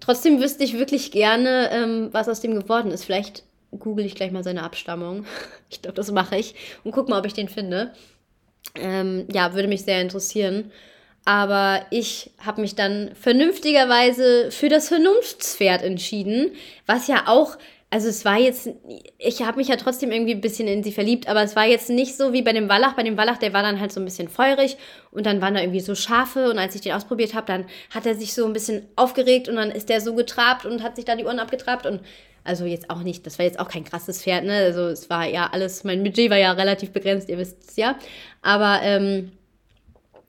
Trotzdem wüsste ich wirklich gerne, ähm, was aus dem geworden ist. Vielleicht google ich gleich mal seine Abstammung. Ich glaube, das mache ich und guck mal, ob ich den finde. Ähm, ja, würde mich sehr interessieren. Aber ich habe mich dann vernünftigerweise für das Vernunftspferd entschieden, was ja auch, also es war jetzt, ich habe mich ja trotzdem irgendwie ein bisschen in sie verliebt, aber es war jetzt nicht so wie bei dem Wallach. Bei dem Wallach, der war dann halt so ein bisschen feurig und dann waren da irgendwie so Schafe und als ich den ausprobiert habe, dann hat er sich so ein bisschen aufgeregt und dann ist der so getrabt und hat sich da die Ohren abgetrabt und also jetzt auch nicht, das war jetzt auch kein krasses Pferd, ne? Also es war ja alles, mein Budget war ja relativ begrenzt, ihr wisst es ja. Aber ähm,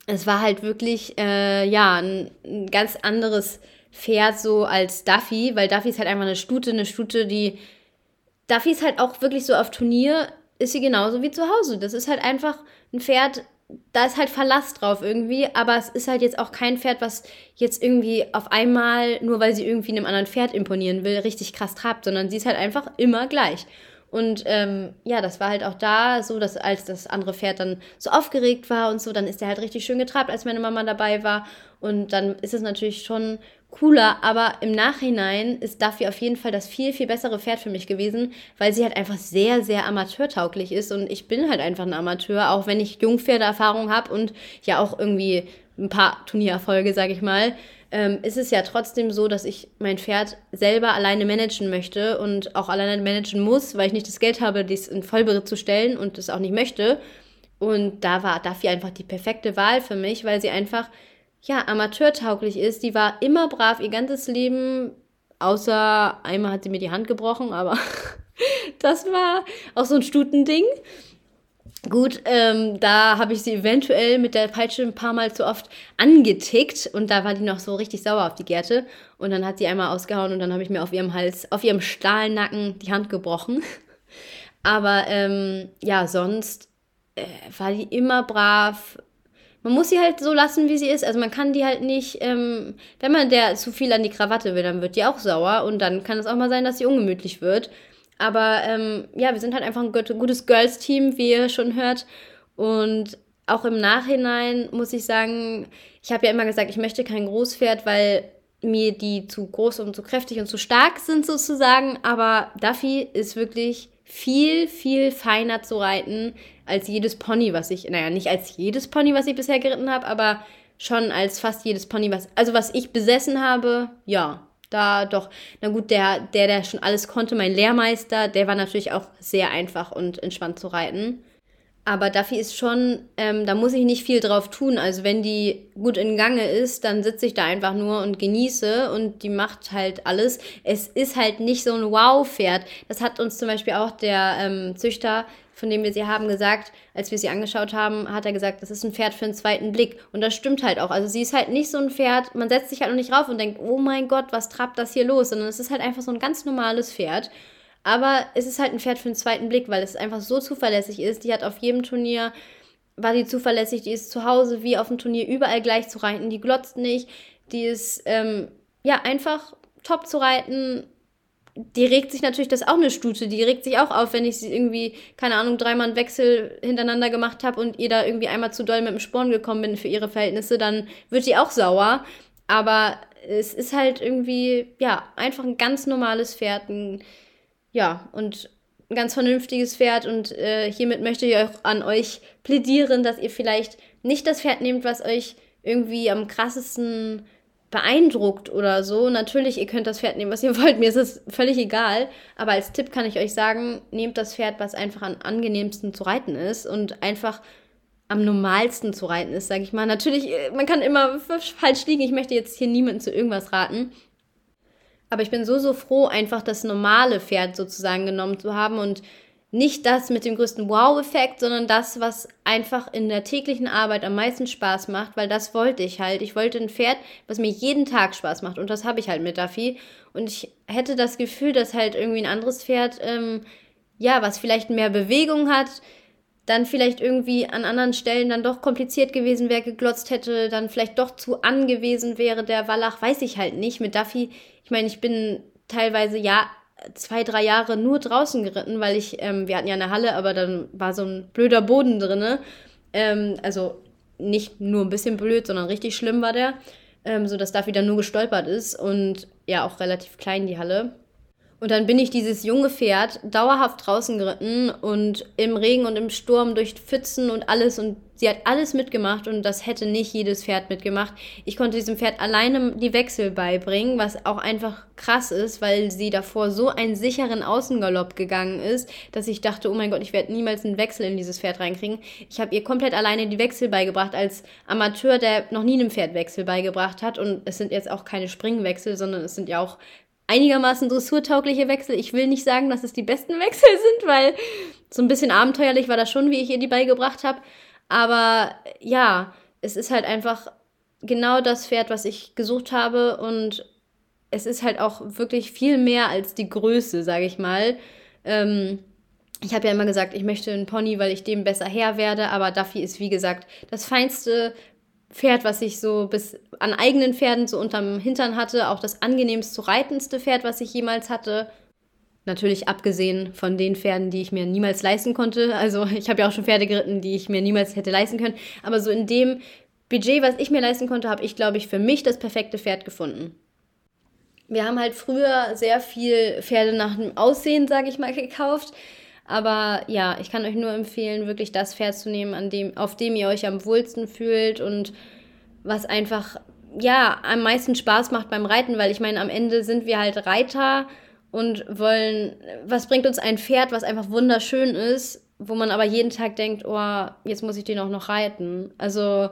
es war halt wirklich, äh, ja, ein, ein, ganz anderes Pferd so als Duffy, weil Duffy ist halt einfach eine Stute, eine Stute, die. Duffy ist halt auch wirklich so auf Turnier, ist sie genauso wie zu Hause. Das ist halt einfach ein Pferd, da ist halt Verlass drauf irgendwie, aber es ist halt jetzt auch kein Pferd, was jetzt irgendwie auf einmal, nur weil sie irgendwie einem anderen Pferd imponieren will, richtig krass trabt, sondern sie ist halt einfach immer gleich. Und ähm, ja, das war halt auch da so, dass als das andere Pferd dann so aufgeregt war und so, dann ist er halt richtig schön getrabt, als meine Mama dabei war. Und dann ist es natürlich schon cooler, aber im Nachhinein ist Duffy auf jeden Fall das viel, viel bessere Pferd für mich gewesen, weil sie halt einfach sehr, sehr amateurtauglich ist und ich bin halt einfach ein Amateur, auch wenn ich Jungpferdeerfahrung habe und ja auch irgendwie ein paar Turniererfolge, sage ich mal ähm, ist es ja trotzdem so, dass ich mein Pferd selber alleine managen möchte und auch alleine managen muss, weil ich nicht das Geld habe, dies in Vollberitt zu stellen und das auch nicht möchte. Und da war Duffy einfach die perfekte Wahl für mich, weil sie einfach, ja, amateurtauglich ist. Die war immer brav ihr ganzes Leben, außer einmal hat sie mir die Hand gebrochen, aber das war auch so ein Stutending. Gut, ähm, da habe ich sie eventuell mit der Peitsche ein paar Mal zu oft angetickt und da war die noch so richtig sauer auf die Gerte und dann hat sie einmal ausgehauen und dann habe ich mir auf ihrem Hals, auf ihrem Stahlnacken die Hand gebrochen. Aber ähm, ja, sonst äh, war die immer brav. Man muss sie halt so lassen, wie sie ist. Also man kann die halt nicht, ähm, wenn man der zu viel an die Krawatte will, dann wird die auch sauer und dann kann es auch mal sein, dass sie ungemütlich wird. Aber ähm, ja, wir sind halt einfach ein gutes Girls-Team, wie ihr schon hört. Und auch im Nachhinein muss ich sagen, ich habe ja immer gesagt, ich möchte kein Großpferd, weil mir die zu groß und zu kräftig und zu stark sind sozusagen. Aber Duffy ist wirklich viel, viel feiner zu reiten als jedes Pony, was ich, naja, nicht als jedes Pony, was ich bisher geritten habe, aber schon als fast jedes Pony, was, also was ich besessen habe, ja, da doch, na gut, der, der, der schon alles konnte, mein Lehrmeister, der war natürlich auch sehr einfach und entspannt zu reiten. Aber Duffy ist schon, ähm, da muss ich nicht viel drauf tun. Also wenn die gut in Gange ist, dann sitze ich da einfach nur und genieße und die macht halt alles. Es ist halt nicht so ein Wow-Pferd. Das hat uns zum Beispiel auch der ähm, Züchter von dem wir sie haben, gesagt, als wir sie angeschaut haben, hat er gesagt, das ist ein Pferd für einen zweiten Blick. Und das stimmt halt auch. Also sie ist halt nicht so ein Pferd, man setzt sich halt noch nicht rauf und denkt, oh mein Gott, was trabt das hier los? Sondern es ist halt einfach so ein ganz normales Pferd. Aber es ist halt ein Pferd für einen zweiten Blick, weil es einfach so zuverlässig ist. Die hat auf jedem Turnier, war die zuverlässig, die ist zu Hause wie auf dem Turnier überall gleich zu reiten. Die glotzt nicht, die ist ähm, ja einfach top zu reiten die regt sich natürlich, das ist auch eine Stute, die regt sich auch auf, wenn ich sie irgendwie, keine Ahnung, dreimal einen Wechsel hintereinander gemacht habe und ihr da irgendwie einmal zu doll mit dem Sporn gekommen bin für ihre Verhältnisse, dann wird die auch sauer. Aber es ist halt irgendwie, ja, einfach ein ganz normales Pferd, ein, ja, und ein ganz vernünftiges Pferd und äh, hiermit möchte ich auch an euch plädieren, dass ihr vielleicht nicht das Pferd nehmt, was euch irgendwie am krassesten beeindruckt oder so. Natürlich, ihr könnt das Pferd nehmen, was ihr wollt. Mir ist es völlig egal. Aber als Tipp kann ich euch sagen, nehmt das Pferd, was einfach am angenehmsten zu reiten ist und einfach am normalsten zu reiten ist, sage ich mal. Natürlich, äh, man kann immer falsch liegen. Ich möchte jetzt hier niemanden zu irgendwas raten. Aber ich bin so, so froh, einfach das normale Pferd sozusagen genommen zu haben und nicht das mit dem größten Wow-Effekt, sondern das, was einfach in der täglichen Arbeit am meisten Spaß macht, weil das wollte ich halt. Ich wollte ein Pferd, was mir jeden Tag Spaß macht und das habe ich halt mit Duffy. Und ich hätte das Gefühl, dass halt irgendwie ein anderes Pferd, ähm, ja, was vielleicht mehr Bewegung hat, dann vielleicht irgendwie an anderen Stellen dann doch kompliziert gewesen wäre, geglotzt hätte, dann vielleicht doch zu angewiesen wäre, der Wallach, weiß ich halt nicht. Mit Duffy, ich meine, ich bin teilweise ja zwei, drei Jahre nur draußen geritten, weil ich, ähm, wir hatten ja eine Halle, aber dann war so ein blöder Boden drin. Ähm, also nicht nur ein bisschen blöd, sondern richtig schlimm war der, ähm, sodass da wieder nur gestolpert ist und ja auch relativ klein die Halle. Und dann bin ich dieses junge Pferd dauerhaft draußen geritten und im Regen und im Sturm durch Pfützen und alles. Und sie hat alles mitgemacht und das hätte nicht jedes Pferd mitgemacht. Ich konnte diesem Pferd alleine die Wechsel beibringen, was auch einfach krass ist, weil sie davor so einen sicheren Außengalopp gegangen ist, dass ich dachte, oh mein Gott, ich werde niemals einen Wechsel in dieses Pferd reinkriegen. Ich habe ihr komplett alleine die Wechsel beigebracht als Amateur, der noch nie einem Pferd Wechsel beigebracht hat. Und es sind jetzt auch keine Springwechsel, sondern es sind ja auch einigermaßen dressurtaugliche Wechsel. Ich will nicht sagen, dass es die besten Wechsel sind, weil so ein bisschen abenteuerlich war das schon, wie ich ihr die beigebracht habe. Aber ja, es ist halt einfach genau das Pferd, was ich gesucht habe und es ist halt auch wirklich viel mehr als die Größe, sage ich mal. Ähm, ich habe ja immer gesagt, ich möchte einen Pony, weil ich dem besser Herr werde, aber Duffy ist wie gesagt das feinste Pferd, was ich so bis an eigenen Pferden so unterm Hintern hatte, auch das angenehmst zu reitendste Pferd, was ich jemals hatte. Natürlich abgesehen von den Pferden, die ich mir niemals leisten konnte. Also ich habe ja auch schon Pferde geritten, die ich mir niemals hätte leisten können. Aber so in dem Budget, was ich mir leisten konnte, habe ich, glaube ich, für mich das perfekte Pferd gefunden. Wir haben halt früher sehr viel Pferde nach dem Aussehen, sage ich mal, gekauft. Aber ja, ich kann euch nur empfehlen, wirklich das Pferd zu nehmen, an dem, auf dem ihr euch am wohlsten fühlt und was einfach ja am meisten Spaß macht beim Reiten, weil ich meine, am Ende sind wir halt Reiter und wollen, was bringt uns ein Pferd, was einfach wunderschön ist, wo man aber jeden Tag denkt, oh, jetzt muss ich den auch noch reiten. Also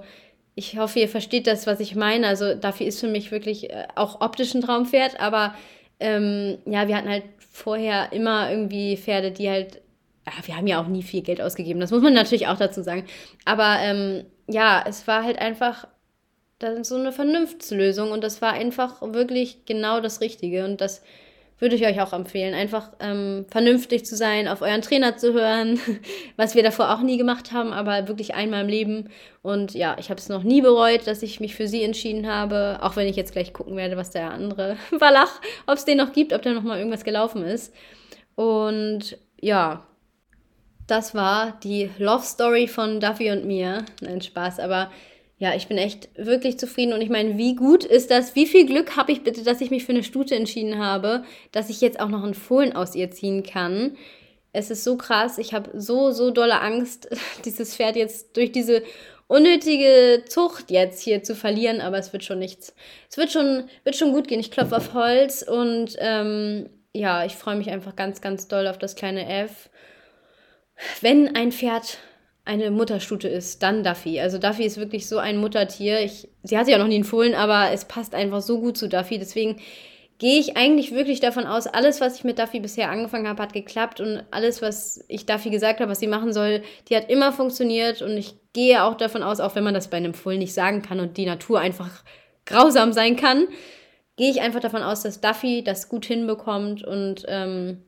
ich hoffe, ihr versteht das, was ich meine. Also dafür ist für mich wirklich äh, auch optisch ein Traumpferd, aber ähm, ja, wir hatten halt vorher immer irgendwie Pferde, die halt, ja, wir haben ja auch nie viel Geld ausgegeben, das muss man natürlich auch dazu sagen. Aber ähm, ja, es war halt einfach so eine Vernunftslösung und das war einfach wirklich genau das Richtige und das würde ich euch auch empfehlen, einfach ähm, vernünftig zu sein, auf euren Trainer zu hören, was wir davor auch nie gemacht haben, aber wirklich einmal im Leben. Und ja, ich habe es noch nie bereut, dass ich mich für sie entschieden habe, auch wenn ich jetzt gleich gucken werde, was der andere Wallach, ob es den noch gibt, ob da noch mal irgendwas gelaufen ist. Und ja, das war die Love Story von Duffy und mir. Nein, Spaß, aber ja, ich bin echt wirklich zufrieden und ich meine, wie gut ist das? Wie viel Glück habe ich bitte, dass ich mich für eine Stute entschieden habe, dass ich jetzt auch noch einen Fohlen aus ihr ziehen kann. Es ist so krass. Ich habe so, so dolle Angst, dieses Pferd jetzt durch diese unnötige Zucht jetzt hier zu verlieren, aber es wird schon nichts. Es wird schon, wird schon gut gehen. Ich klopfe auf Holz und ähm, ja, ich freue mich einfach ganz, ganz doll auf das kleine F. Wenn ein Pferd eine Mutterstute ist, dann Duffy. Also Duffy ist wirklich so ein Muttertier. Ich, sie hat sich auch noch nie empfohlen, aber es passt einfach so gut zu Duffy. Deswegen gehe ich eigentlich wirklich davon aus, alles, was ich mit Duffy bisher angefangen habe, hat geklappt und alles, was ich Duffy gesagt habe, was sie machen soll, die hat immer funktioniert und ich gehe auch davon aus, auch wenn man das bei einem Fohlen nicht sagen kann und die Natur einfach grausam sein kann, gehe ich einfach davon aus, dass Duffy das gut hinbekommt und ähm,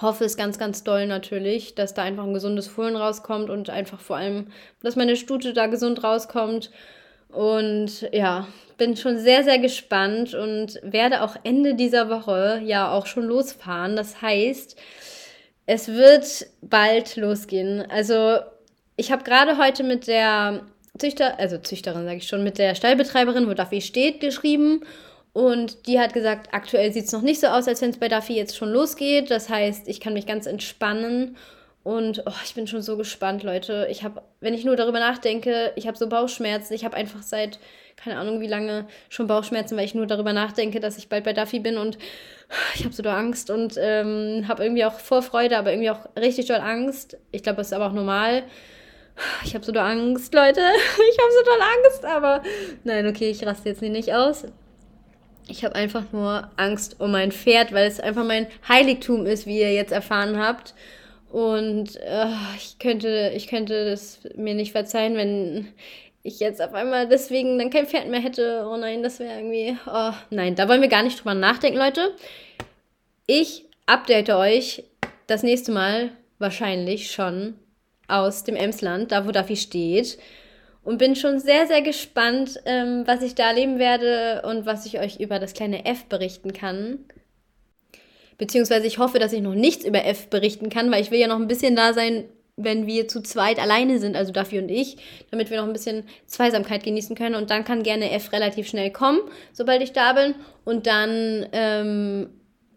hoffe es ganz, ganz doll natürlich, dass da einfach ein gesundes Fohlen rauskommt und einfach vor allem, dass meine Stute da gesund rauskommt. Und ja, bin schon sehr, sehr gespannt und werde auch Ende dieser Woche ja auch schon losfahren. Das heißt, es wird bald losgehen. Also ich habe gerade heute mit der Züchter, also Züchterin sage ich schon, mit der Stallbetreiberin, wo Duffy steht, geschrieben und die hat gesagt, aktuell sieht es noch nicht so aus, als wenn es bei Duffy jetzt schon losgeht. Das heißt, ich kann mich ganz entspannen. Und oh, ich bin schon so gespannt, Leute. Ich habe, wenn ich nur darüber nachdenke, ich habe so Bauchschmerzen. Ich habe einfach seit, keine Ahnung wie lange, schon Bauchschmerzen, weil ich nur darüber nachdenke, dass ich bald bei Duffy bin. Und ich habe so doll Angst und ähm, habe irgendwie auch Vorfreude, aber irgendwie auch richtig doll Angst. Ich glaube, das ist aber auch normal. Ich habe so doll Angst, Leute. Ich habe so doll Angst, aber nein, okay, ich raste jetzt nicht aus. Ich habe einfach nur Angst um mein Pferd, weil es einfach mein Heiligtum ist, wie ihr jetzt erfahren habt. Und äh, ich könnte, ich könnte das mir nicht verzeihen, wenn ich jetzt auf einmal deswegen dann kein Pferd mehr hätte. Oh nein, das wäre irgendwie. Oh nein, da wollen wir gar nicht drüber nachdenken, Leute. Ich update euch das nächste Mal wahrscheinlich schon aus dem Emsland, da wo Duffy steht und bin schon sehr, sehr gespannt, ähm, was ich da erleben werde und was ich euch über das kleine F berichten kann. Beziehungsweise ich hoffe, dass ich noch nichts über F berichten kann, weil ich will ja noch ein bisschen da sein, wenn wir zu zweit alleine sind, also Duffy und ich, damit wir noch ein bisschen Zweisamkeit genießen können. Und dann kann gerne F relativ schnell kommen, sobald ich da bin. Und dann ähm,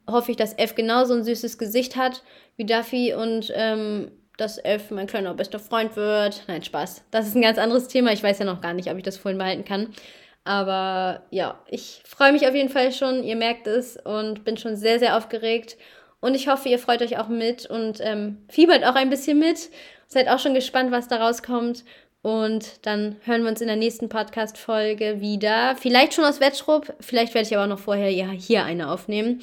hoffe ich, dass F genauso ein süßes Gesicht hat wie Duffy und ähm, dass F mein kleiner bester Freund wird. Nein, Spaß. Das ist ein ganz anderes Thema. Ich weiß ja noch gar nicht, ob ich das vorhin behalten kann. Aber ja, ich freue mich auf jeden Fall schon. Ihr merkt es und bin schon sehr, sehr aufgeregt. Und ich hoffe, ihr freut euch auch mit und ähm, fiebert auch ein bisschen mit. Seid auch schon gespannt, was da rauskommt. Und dann hören wir uns in der nächsten Podcast-Folge wieder. Vielleicht schon aus Wettschrupp. Vielleicht werde ich aber noch vorher hier eine aufnehmen.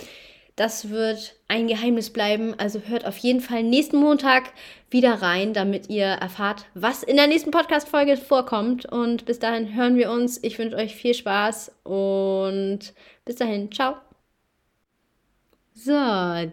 Das wird ein Geheimnis bleiben. Also hört auf jeden Fall nächsten Montag wieder rein, damit ihr erfahrt, was in der nächsten Podcast-Folge vorkommt. Und bis dahin hören wir uns. Ich wünsche euch viel Spaß und bis dahin. Ciao. So,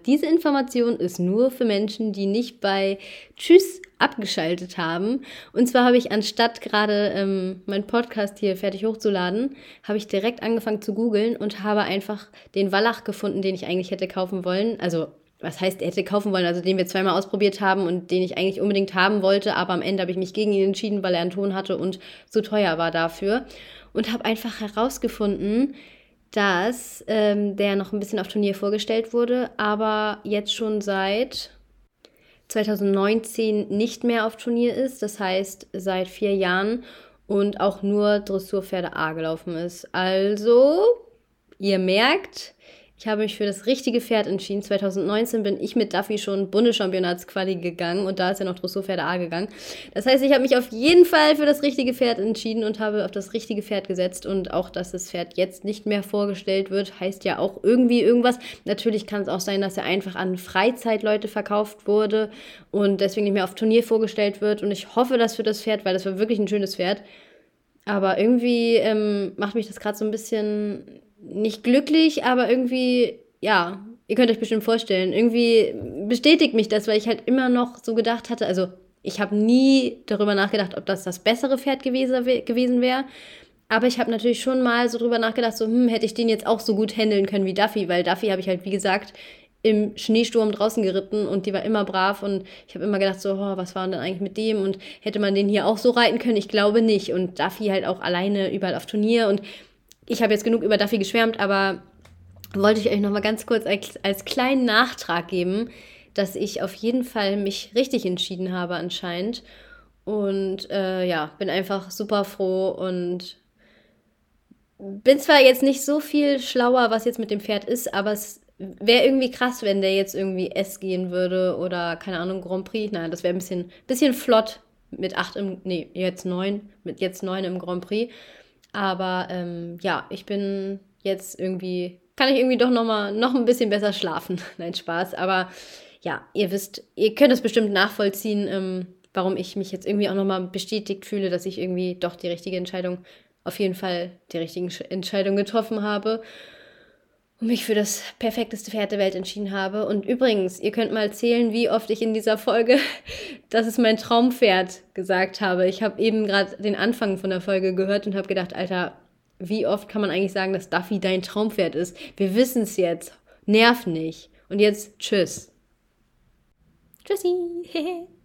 diese Information ist nur für Menschen, die nicht bei Tschüss abgeschaltet haben. Und zwar habe ich anstatt gerade ähm, meinen Podcast hier fertig hochzuladen, habe ich direkt angefangen zu googeln und habe einfach den Wallach gefunden, den ich eigentlich hätte kaufen wollen. Also was heißt, er hätte kaufen wollen, also den wir zweimal ausprobiert haben und den ich eigentlich unbedingt haben wollte, aber am Ende habe ich mich gegen ihn entschieden, weil er einen Ton hatte und zu teuer war dafür. Und habe einfach herausgefunden, dass ähm, der noch ein bisschen auf Turnier vorgestellt wurde, aber jetzt schon seit 2019 nicht mehr auf Turnier ist. Das heißt, seit vier Jahren und auch nur Dressurpferde A gelaufen ist. Also, ihr merkt, ich habe mich für das richtige Pferd entschieden. 2019 bin ich mit Duffy schon Bundeschampionatsquali gegangen und da ist ja noch Dressurpferde A gegangen. Das heißt, ich habe mich auf jeden Fall für das richtige Pferd entschieden und habe auf das richtige Pferd gesetzt und auch, dass das Pferd jetzt nicht mehr vorgestellt wird, heißt ja auch irgendwie irgendwas. Natürlich kann es auch sein, dass er einfach an Freizeitleute verkauft wurde und deswegen nicht mehr auf Turnier vorgestellt wird und ich hoffe das für das Pferd, weil das war wirklich ein schönes Pferd. Aber irgendwie ähm, macht mich das gerade so ein bisschen nicht glücklich, aber irgendwie, ja, ihr könnt euch bestimmt vorstellen, irgendwie bestätigt mich das, weil ich halt immer noch so gedacht hatte, also ich habe nie darüber nachgedacht, ob das das bessere Pferd gewesen, wäre. Aber ich habe natürlich schon mal so drüber nachgedacht, so, hm, hätte ich den jetzt auch so gut handeln können wie Duffy, weil Duffy habe ich halt, wie gesagt, im Schneesturm draußen geritten und die war immer brav und ich habe immer gedacht, so, oh, was war denn eigentlich mit dem und hätte man den hier auch so reiten können? Ich glaube nicht. Und Duffy halt auch alleine überall auf Turnier und ich habe jetzt genug über Duffy geschwärmt, aber wollte ich euch noch mal ganz kurz als, als kleinen Nachtrag geben, dass ich auf jeden Fall mich richtig entschieden habe anscheinend. Und äh, ja, bin einfach super froh und bin zwar jetzt nicht so viel schlauer, was jetzt mit dem Pferd ist, aber es wäre irgendwie krass, wenn der jetzt irgendwie S gehen würde oder keine Ahnung, Grand Prix. Nein, das wäre ein bisschen, bisschen flott mit 8 im, nee, jetzt 9, mit jetzt 9 im Grand Prix. Aber ähm, ja, ich bin jetzt irgendwie, kann ich irgendwie doch noch mal noch ein bisschen besser schlafen. Nein, Spaß. Aber ja, ihr wisst, ihr könnt es bestimmt nachvollziehen, ähm, warum ich mich jetzt irgendwie auch noch mal bestätigt fühle, dass ich irgendwie doch die richtige Entscheidung, auf jeden Fall die richtige Entscheidung getroffen habe und mich für das perfekteste Pferd der Welt entschieden habe. Und übrigens, ihr könnt mal zählen, wie oft ich in dieser Folge, dass es mein Traumpferd gesagt habe. Ich habe eben gerade den Anfang von der Folge gehört und habe gedacht, Alter, wie oft kann man eigentlich sagen, dass Duffy dein Traumpferd ist? Wir wissen es jetzt. Nerv nicht. Und jetzt tschüss. Tschüssi.